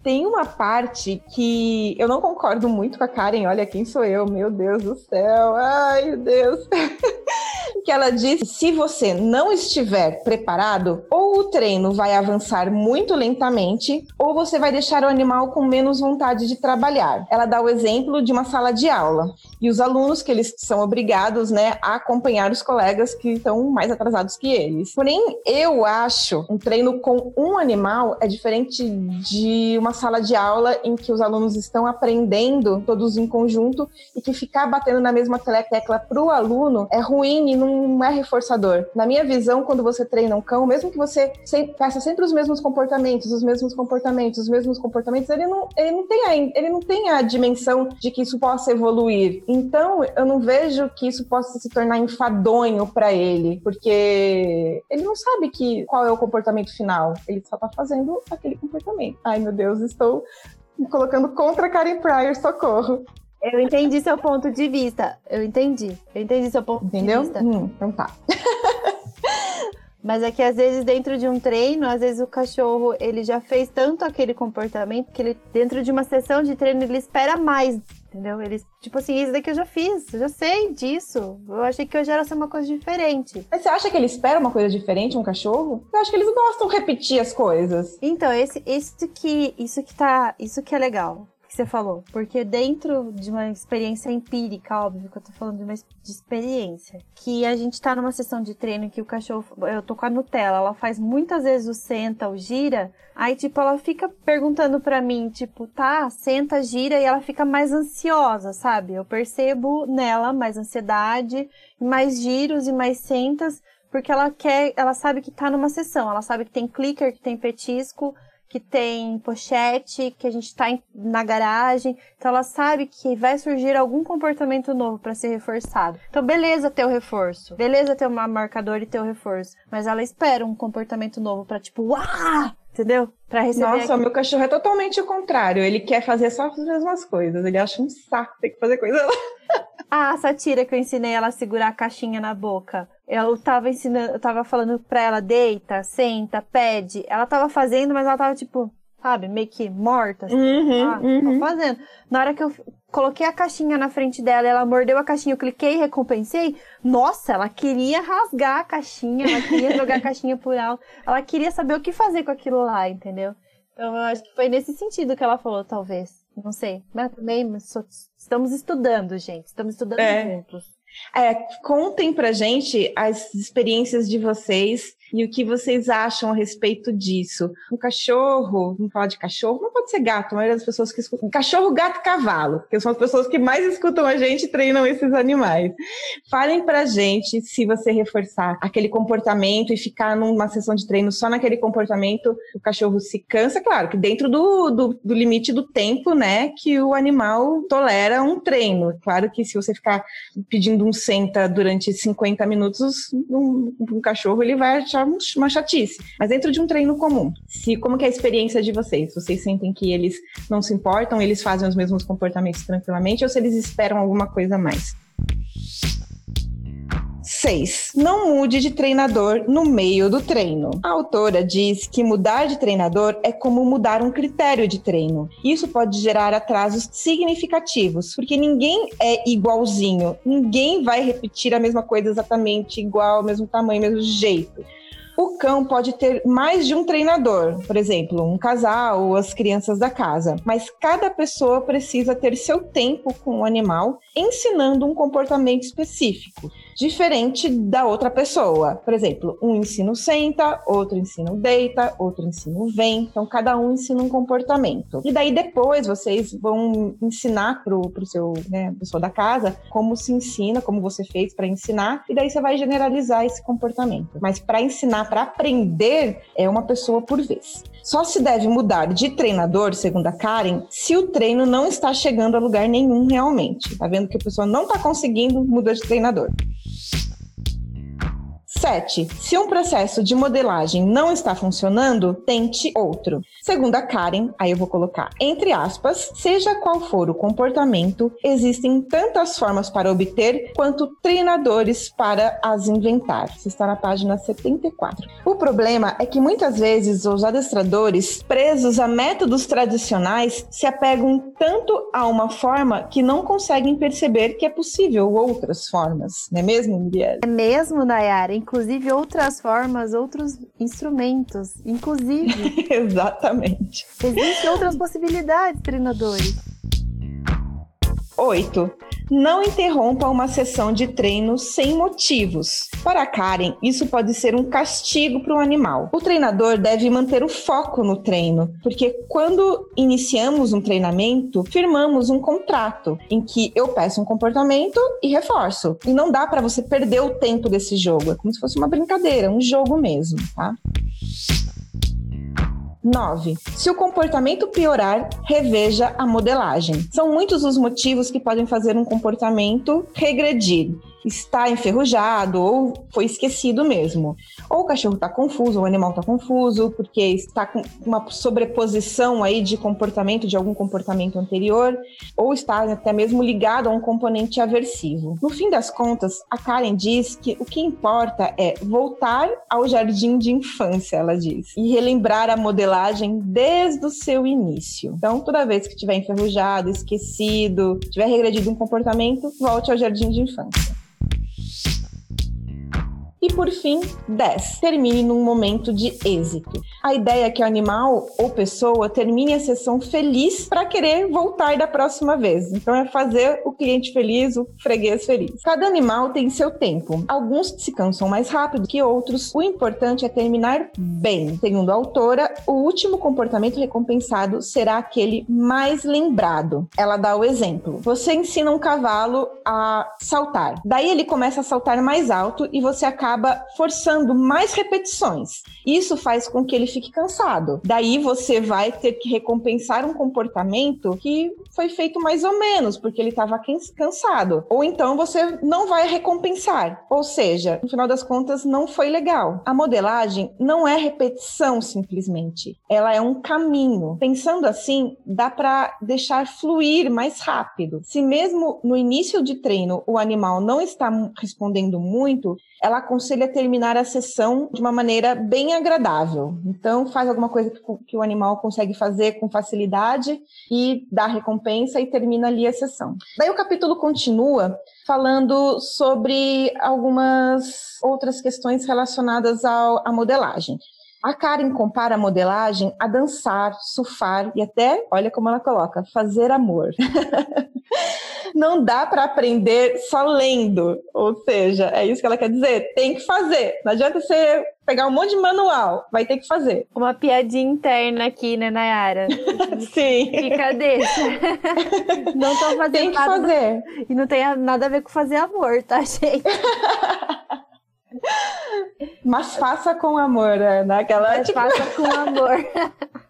Tem uma parte que eu não concordo muito com a Karen. Olha, quem sou eu? Meu Deus do céu. Ai, meu Deus. que ela diz: se você não estiver preparado, ou o treino vai avançar muito lentamente, ou você vai deixar o animal com menos vontade de trabalhar. Ela dá o exemplo de uma sala de aula e os alunos que eles são obrigados, né, a acompanhar os colegas que estão mais atrasados que eles. Porém, eu acho um treino com um animal é diferente de uma sala de aula em que os alunos estão aprendendo todos em conjunto e que ficar batendo na mesma tecla para o aluno é ruim e não é reforçador. Na minha visão, quando você treina um cão, mesmo que você faça sempre os mesmos comportamentos, os mesmos comportamentos, os mesmos comportamentos, ele não, ele não, tem, a, ele não tem a dimensão de que isso possa evoluir. Então, eu não vejo que isso possa se tornar enfadonho para ele, porque ele não sabe que qual é o comportamento final. Ele só tá fazendo aquele comportamento. Ai, meu Deus, estou me colocando contra Karen Pryor, socorro. Eu entendi seu ponto de vista. Eu entendi. Eu entendi seu ponto Entendeu? de vista. Hum, então tá. Mas é que às vezes dentro de um treino, às vezes o cachorro, ele já fez tanto aquele comportamento que ele dentro de uma sessão de treino ele espera mais, entendeu? Ele tipo assim, isso daqui eu já fiz, eu já sei disso. Eu achei que hoje era ser uma coisa diferente. Mas você acha que ele espera uma coisa diferente um cachorro? Eu acho que eles gostam de repetir as coisas. Então, esse isso que isso que tá, isso que é legal você falou. Porque dentro de uma experiência empírica, óbvio que eu tô falando de uma de experiência, que a gente tá numa sessão de treino que o cachorro, eu tô com a Nutella, ela faz muitas vezes o senta, o gira, aí tipo ela fica perguntando para mim, tipo, tá, senta, gira e ela fica mais ansiosa, sabe? Eu percebo nela mais ansiedade, mais giros e mais sentas, porque ela quer, ela sabe que tá numa sessão, ela sabe que tem clicker, que tem petisco, que tem pochete, que a gente está na garagem. Então ela sabe que vai surgir algum comportamento novo para ser reforçado. Então beleza ter o reforço, beleza ter uma marcador e ter o reforço, mas ela espera um comportamento novo para tipo, uau! Entendeu? Pra receber. Nossa, o meu cachorro é totalmente o contrário. Ele quer fazer só as mesmas coisas. Ele acha um saco ter que fazer coisa. ah, a satira que eu ensinei ela a segurar a caixinha na boca. Eu tava ensinando, eu tava falando pra ela, deita, senta, pede. Ela tava fazendo, mas ela tava tipo, sabe, meio que morta. Assim, uhum, ah, uhum. Tô fazendo. Na hora que eu coloquei a caixinha na frente dela, ela mordeu a caixinha, eu cliquei e recompensei. Nossa, ela queria rasgar a caixinha, ela queria jogar a caixinha por alto, ela queria saber o que fazer com aquilo lá, entendeu? Então eu acho que foi nesse sentido que ela falou, talvez. Não sei. Mas também estamos estudando, gente. Estamos estudando é. juntos. É, contem pra gente as experiências de vocês e o que vocês acham a respeito disso. Um cachorro, vamos falar de cachorro, não pode ser gato, a maioria das pessoas que escutam. Cachorro, gato cavalo, que são as pessoas que mais escutam a gente e treinam esses animais. Falem pra gente se você reforçar aquele comportamento e ficar numa sessão de treino só naquele comportamento, o cachorro se cansa, claro, que dentro do, do, do limite do tempo, né, que o animal tolera um treino. Claro que se você ficar pedindo um senta durante 50 minutos, um, um cachorro ele vai achar uma chatice. Mas dentro de um treino comum, se como que é a experiência de vocês? Vocês sentem que eles não se importam, eles fazem os mesmos comportamentos tranquilamente ou se eles esperam alguma coisa a mais? 6. Não mude de treinador no meio do treino. A autora diz que mudar de treinador é como mudar um critério de treino. Isso pode gerar atrasos significativos, porque ninguém é igualzinho, ninguém vai repetir a mesma coisa exatamente igual, mesmo tamanho, mesmo jeito. O cão pode ter mais de um treinador, por exemplo, um casal ou as crianças da casa, mas cada pessoa precisa ter seu tempo com o animal ensinando um comportamento específico diferente da outra pessoa. Por exemplo, um ensino senta, outro ensino deita, outro ensino vem. Então, cada um ensina um comportamento. E daí, depois, vocês vão ensinar pro, pro seu, né, pessoa da casa como se ensina, como você fez para ensinar. E daí, você vai generalizar esse comportamento. Mas para ensinar, para aprender, é uma pessoa por vez. Só se deve mudar de treinador, segundo a Karen, se o treino não está chegando a lugar nenhum realmente. Tá vendo que a pessoa não está conseguindo mudar de treinador. Shh. 7. Se um processo de modelagem não está funcionando, tente outro. Segundo a Karen, aí eu vou colocar entre aspas, seja qual for o comportamento, existem tantas formas para obter quanto treinadores para as inventar. Isso está na página 74. O problema é que muitas vezes os adestradores, presos a métodos tradicionais, se apegam tanto a uma forma que não conseguem perceber que é possível outras formas. Não é mesmo, Miriam? É mesmo, Nayara inclusive outras formas, outros instrumentos, inclusive. Exatamente. Existem outras possibilidades, treinadores. 8. Não interrompa uma sessão de treino sem motivos. Para Karen, isso pode ser um castigo para o animal. O treinador deve manter o foco no treino, porque quando iniciamos um treinamento, firmamos um contrato em que eu peço um comportamento e reforço. E não dá para você perder o tempo desse jogo. É como se fosse uma brincadeira, um jogo mesmo, tá? 9. Se o comportamento piorar, reveja a modelagem. São muitos os motivos que podem fazer um comportamento regredir está enferrujado ou foi esquecido mesmo. Ou o cachorro está confuso, o animal está confuso, porque está com uma sobreposição aí de comportamento, de algum comportamento anterior, ou está até mesmo ligado a um componente aversivo. No fim das contas, a Karen diz que o que importa é voltar ao jardim de infância, ela diz, e relembrar a modelagem desde o seu início. Então, toda vez que estiver enferrujado, esquecido, tiver regredido um comportamento, volte ao jardim de infância. E por fim, 10. Termine num momento de êxito. A ideia é que o animal ou pessoa termine a sessão feliz para querer voltar da próxima vez. Então é fazer o cliente feliz, o freguês feliz. Cada animal tem seu tempo. Alguns se cansam mais rápido que outros. O importante é terminar bem. Segundo a autora, o último comportamento recompensado será aquele mais lembrado. Ela dá o exemplo. Você ensina um cavalo a saltar. Daí ele começa a saltar mais alto e você acaba acaba forçando mais repetições. Isso faz com que ele fique cansado. Daí você vai ter que recompensar um comportamento que foi feito mais ou menos, porque ele estava cansado. Ou então você não vai recompensar. Ou seja, no final das contas, não foi legal. A modelagem não é repetição simplesmente. Ela é um caminho. Pensando assim, dá para deixar fluir mais rápido. Se mesmo no início de treino o animal não está respondendo muito, ela aconselha terminar a sessão de uma maneira bem agradável. Então, faz alguma coisa que, que o animal consegue fazer com facilidade e dá recompensa e termina ali a sessão. Daí o capítulo continua falando sobre algumas outras questões relacionadas à modelagem. A Karen compara a modelagem a dançar, surfar e até, olha como ela coloca, fazer amor. Não dá para aprender só lendo, ou seja, é isso que ela quer dizer, tem que fazer. Não adianta você pegar um monte de manual, vai ter que fazer. Uma piadinha interna aqui, né, Nayara? Sim. Fica deixa. Não tô fazendo Tem que nada. fazer. E não tem nada a ver com fazer amor, tá, gente? Mas faça com amor, né? Naquela, Mas tipo, faça com amor.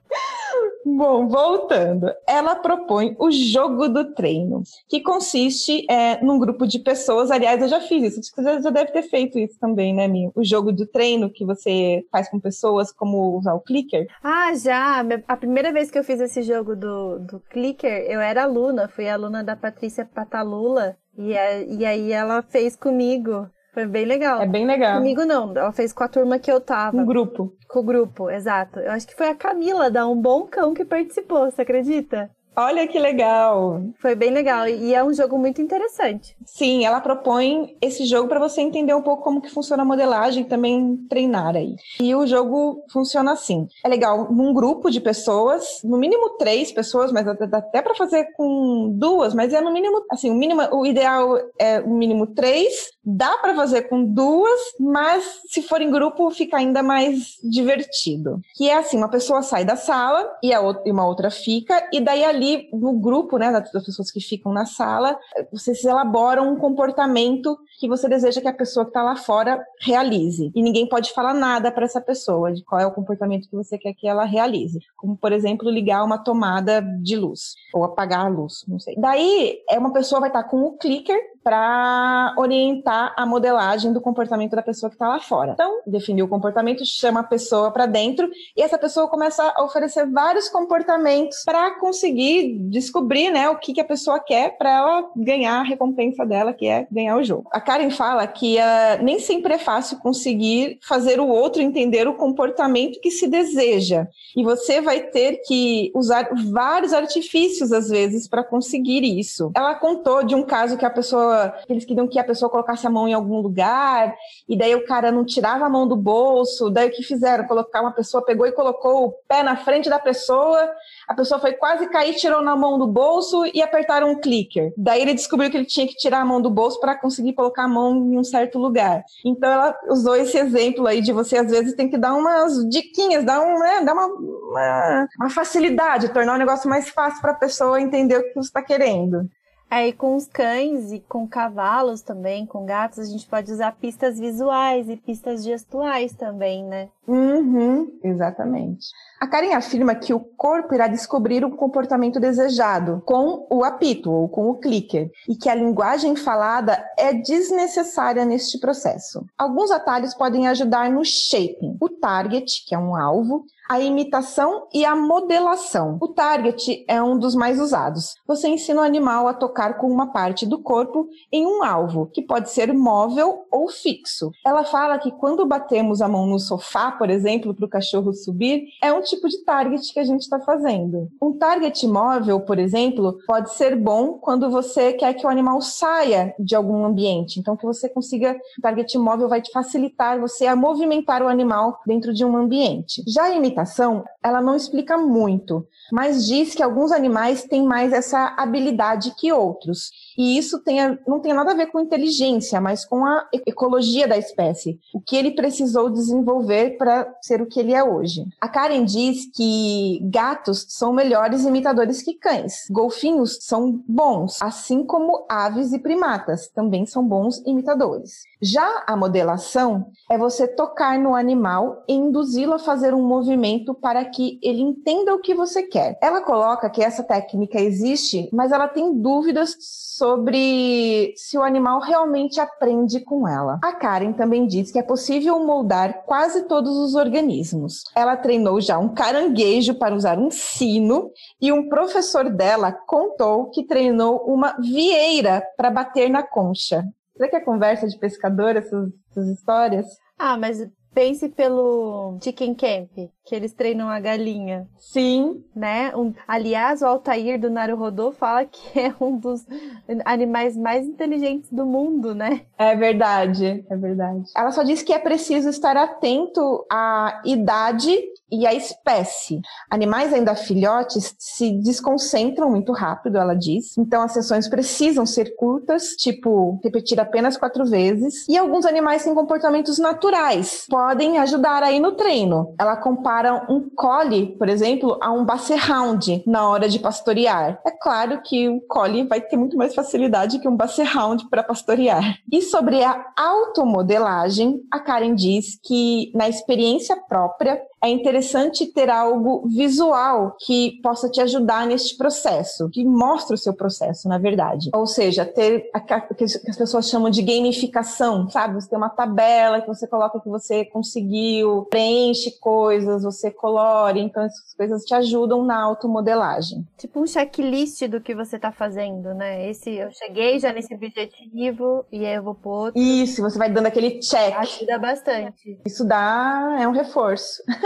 Bom, voltando, ela propõe o jogo do treino, que consiste é, num grupo de pessoas. Aliás, eu já fiz isso, você já deve ter feito isso também, né, Mi? O jogo do treino que você faz com pessoas, como usar o clicker. Ah, já! A primeira vez que eu fiz esse jogo do, do clicker, eu era aluna, fui aluna da Patrícia Patalula, e, a, e aí ela fez comigo. Foi bem legal. É bem legal. Comigo não, ela fez com a turma que eu tava. Um grupo. Com o grupo, exato. Eu acho que foi a Camila da Um Bom Cão que participou, você acredita? Olha que legal! Foi bem legal e é um jogo muito interessante. Sim, ela propõe esse jogo para você entender um pouco como que funciona a modelagem e também treinar aí. E o jogo funciona assim: é legal num grupo de pessoas, no mínimo três pessoas, mas dá até para fazer com duas, mas é no mínimo, assim, o mínimo, o ideal é o mínimo três. Dá para fazer com duas, mas se for em grupo fica ainda mais divertido. Que é assim, uma pessoa sai da sala e a outra, e uma outra fica e daí ali no grupo, né, das pessoas que ficam na sala, vocês elaboram um comportamento que você deseja que a pessoa que está lá fora realize. E ninguém pode falar nada para essa pessoa de qual é o comportamento que você quer que ela realize. Como, por exemplo, ligar uma tomada de luz ou apagar a luz, não sei. Daí, é uma pessoa vai estar tá com o clicker para orientar a modelagem do comportamento da pessoa que está lá fora. Então, definiu o comportamento, chama a pessoa para dentro e essa pessoa começa a oferecer vários comportamentos para conseguir descobrir, né, o que, que a pessoa quer para ela ganhar a recompensa dela, que é ganhar o jogo. A Karen fala que uh, nem sempre é fácil conseguir fazer o outro entender o comportamento que se deseja e você vai ter que usar vários artifícios às vezes para conseguir isso. Ela contou de um caso que a pessoa eles queriam que a pessoa colocasse a mão em algum lugar, e daí o cara não tirava a mão do bolso, daí o que fizeram? Colocar uma pessoa, pegou e colocou o pé na frente da pessoa, a pessoa foi quase cair, tirou na mão do bolso e apertaram um clicker. Daí ele descobriu que ele tinha que tirar a mão do bolso para conseguir colocar a mão em um certo lugar. Então ela usou esse exemplo aí de você às vezes tem que dar umas diquinhas, dar, um, né, dar uma, uma, uma facilidade, tornar o negócio mais fácil para a pessoa entender o que você está querendo. Aí com os cães e com cavalos também, com gatos, a gente pode usar pistas visuais e pistas gestuais também, né? Uhum, exatamente. A Karen afirma que o corpo irá descobrir o comportamento desejado com o apito ou com o clicker e que a linguagem falada é desnecessária neste processo. Alguns atalhos podem ajudar no shaping, o target, que é um alvo, a imitação e a modelação. O target é um dos mais usados. Você ensina o animal a tocar com uma parte do corpo em um alvo, que pode ser móvel ou fixo. Ela fala que quando batemos a mão no sofá, por exemplo, para o cachorro subir, é um tipo de target que a gente está fazendo. Um target móvel, por exemplo, pode ser bom quando você quer que o animal saia de algum ambiente. Então, que você consiga. O target móvel vai te facilitar você a movimentar o animal dentro de um ambiente. Já a imitação, ela não explica muito, mas diz que alguns animais têm mais essa habilidade que outros. E isso tem a, não tem nada a ver com inteligência, mas com a ecologia da espécie. O que ele precisou desenvolver para ser o que ele é hoje. A Karen diz que gatos são melhores imitadores que cães. Golfinhos são bons, assim como aves e primatas também são bons imitadores. Já a modelação é você tocar no animal e induzi-lo a fazer um movimento para que ele entenda o que você quer. Ela coloca que essa técnica existe, mas ela tem dúvidas sobre se o animal realmente aprende com ela. A Karen também diz que é possível moldar quase todos os organismos. Ela treinou já um caranguejo para usar um sino e um professor dela contou que treinou uma vieira para bater na concha. Será que é conversa de pescador essas, essas histórias? Ah, mas pense pelo Chicken Camp, que eles treinam a galinha. Sim. Né? Um, aliás, o Altair do Naruhodô fala que é um dos animais mais inteligentes do mundo, né? É verdade, é verdade. Ela só diz que é preciso estar atento à idade e à espécie. Animais ainda filhotes se desconcentram muito rápido, ela diz. Então as sessões precisam ser curtas, tipo repetir apenas quatro vezes. E alguns animais têm comportamentos naturais, podem ajudar aí no treino. Ela compara um collie, por exemplo, a um basset-hound na hora de pastorear. É claro que o collie vai ter muito mais facilidade que um basset-hound para pastorear. E sobre a automodelagem, a Karen diz que na experiência própria é interessante ter algo visual que possa te ajudar neste processo, que mostre o seu processo, na verdade. Ou seja, ter o que as pessoas chamam de gamificação, sabe? Você tem uma tabela que você coloca que você conseguiu, preenche coisas, você colore, então essas coisas te ajudam na automodelagem. Tipo um checklist do que você está fazendo, né? Esse eu cheguei já nesse objetivo e aí eu vou pôr outro. Isso, você vai dando aquele check. Ajuda bastante. Isso dá é um reforço.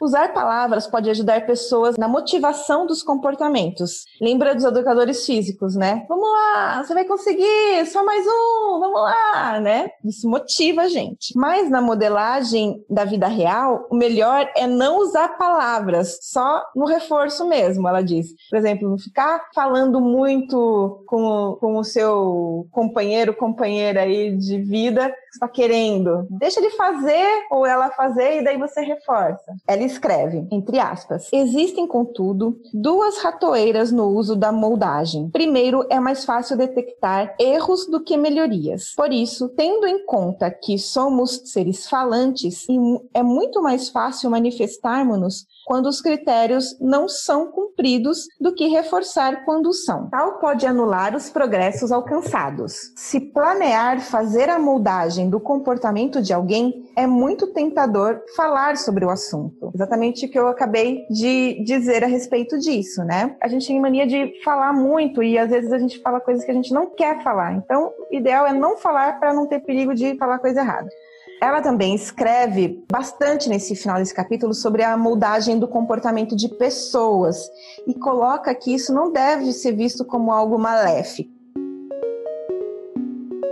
Usar palavras pode ajudar pessoas na motivação dos comportamentos. Lembra dos educadores físicos, né? Vamos lá, você vai conseguir, só mais um, vamos lá, né? Isso motiva a gente. Mas na modelagem da vida real, o melhor é não usar palavras, só no reforço mesmo, ela diz. Por exemplo, não ficar falando muito com, com o seu companheiro, companheira aí de vida que está querendo. Deixa ele fazer ou ela fazer e daí você reforça. Ela escreve, entre aspas, existem, contudo, duas ratoeiras no uso da moldagem. Primeiro, é mais fácil detectar erros do que melhorias. Por isso, tendo em conta que somos seres falantes, é muito mais fácil manifestarmos-nos quando os critérios não são cumpridos do que reforçar quando são. Tal pode anular os progressos alcançados. Se planear fazer a moldagem do comportamento de alguém, é muito tentador falar sobre o assunto. Exatamente o que eu acabei de dizer a respeito disso, né? A gente tem mania de falar muito e às vezes a gente fala coisas que a gente não quer falar. Então, o ideal é não falar para não ter perigo de falar coisa errada. Ela também escreve bastante nesse final desse capítulo sobre a moldagem do comportamento de pessoas e coloca que isso não deve ser visto como algo maléfico.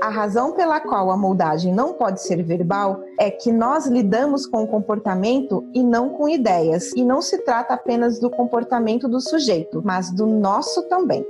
A razão pela qual a moldagem não pode ser verbal é que nós lidamos com o comportamento e não com ideias, e não se trata apenas do comportamento do sujeito, mas do nosso também.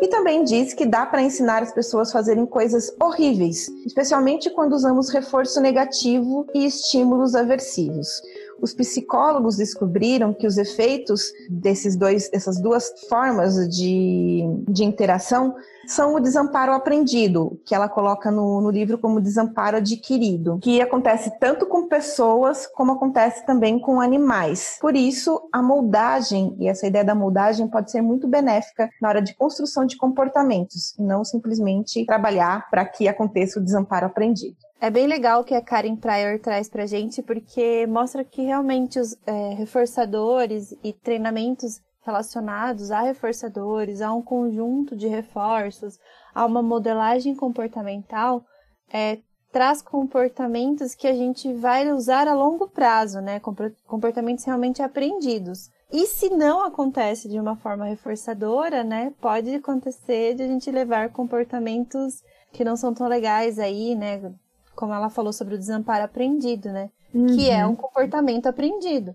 E também diz que dá para ensinar as pessoas a fazerem coisas horríveis, especialmente quando usamos reforço negativo e estímulos aversivos. Os psicólogos descobriram que os efeitos desses dois, dessas duas formas de, de interação são o desamparo aprendido, que ela coloca no, no livro como desamparo adquirido, que acontece tanto com pessoas como acontece também com animais. Por isso, a moldagem, e essa ideia da moldagem pode ser muito benéfica na hora de construção de comportamentos, não simplesmente trabalhar para que aconteça o desamparo aprendido. É bem legal o que a Karen Pryor traz pra gente, porque mostra que realmente os é, reforçadores e treinamentos relacionados a reforçadores, a um conjunto de reforços, a uma modelagem comportamental, é, traz comportamentos que a gente vai usar a longo prazo, né? Comportamentos realmente aprendidos. E se não acontece de uma forma reforçadora, né? Pode acontecer de a gente levar comportamentos que não são tão legais aí, né? Como ela falou sobre o desamparo aprendido, né? Uhum. Que é um comportamento aprendido.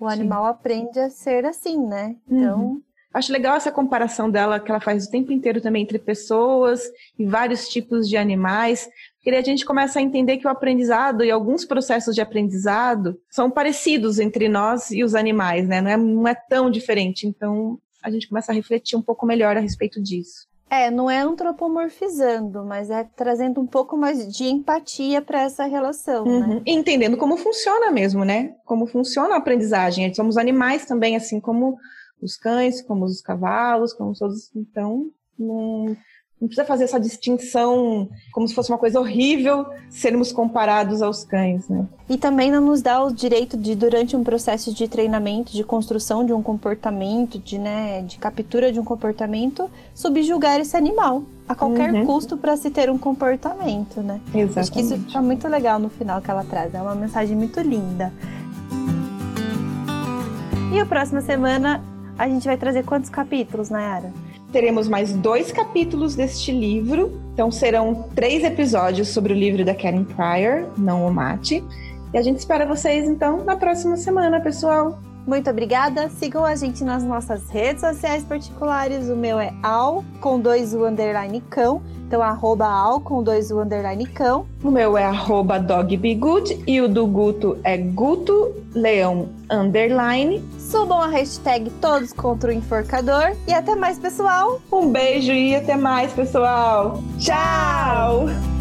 O animal Sim. aprende a ser assim, né? Então. Uhum. Acho legal essa comparação dela que ela faz o tempo inteiro também entre pessoas e vários tipos de animais, porque a gente começa a entender que o aprendizado e alguns processos de aprendizado são parecidos entre nós e os animais, né? Não é, não é tão diferente. Então a gente começa a refletir um pouco melhor a respeito disso. É, não é antropomorfizando, mas é trazendo um pouco mais de empatia para essa relação, uhum. né? entendendo como funciona mesmo, né? Como funciona a aprendizagem. Somos animais também, assim como os cães, como os cavalos, como todos. Então, não, Não precisa fazer essa distinção como se fosse uma coisa horrível sermos comparados aos cães, né? E também não nos dá o direito de, durante um processo de treinamento, de construção de um comportamento, de, né, de captura de um comportamento, subjugar esse animal a qualquer uhum. custo para se ter um comportamento, né? Exatamente. Acho que isso tá muito legal no final que ela traz. É uma mensagem muito linda. E a próxima semana a gente vai trazer quantos capítulos, Nayara? Teremos mais dois capítulos deste livro. Então serão três episódios sobre o livro da Karen Pryor, Não o Mate. E a gente espera vocês então na próxima semana, pessoal. Muito obrigada. Sigam a gente nas nossas redes sociais particulares. O meu é al com dois u underline cão. Então, arroba al com dois u underline cão. O meu é arroba dogbegood e o do Guto é Guto Leão underline. Subam a hashtag Todos contra o Enforcador. E até mais, pessoal. Um beijo e até mais, pessoal. Tchau!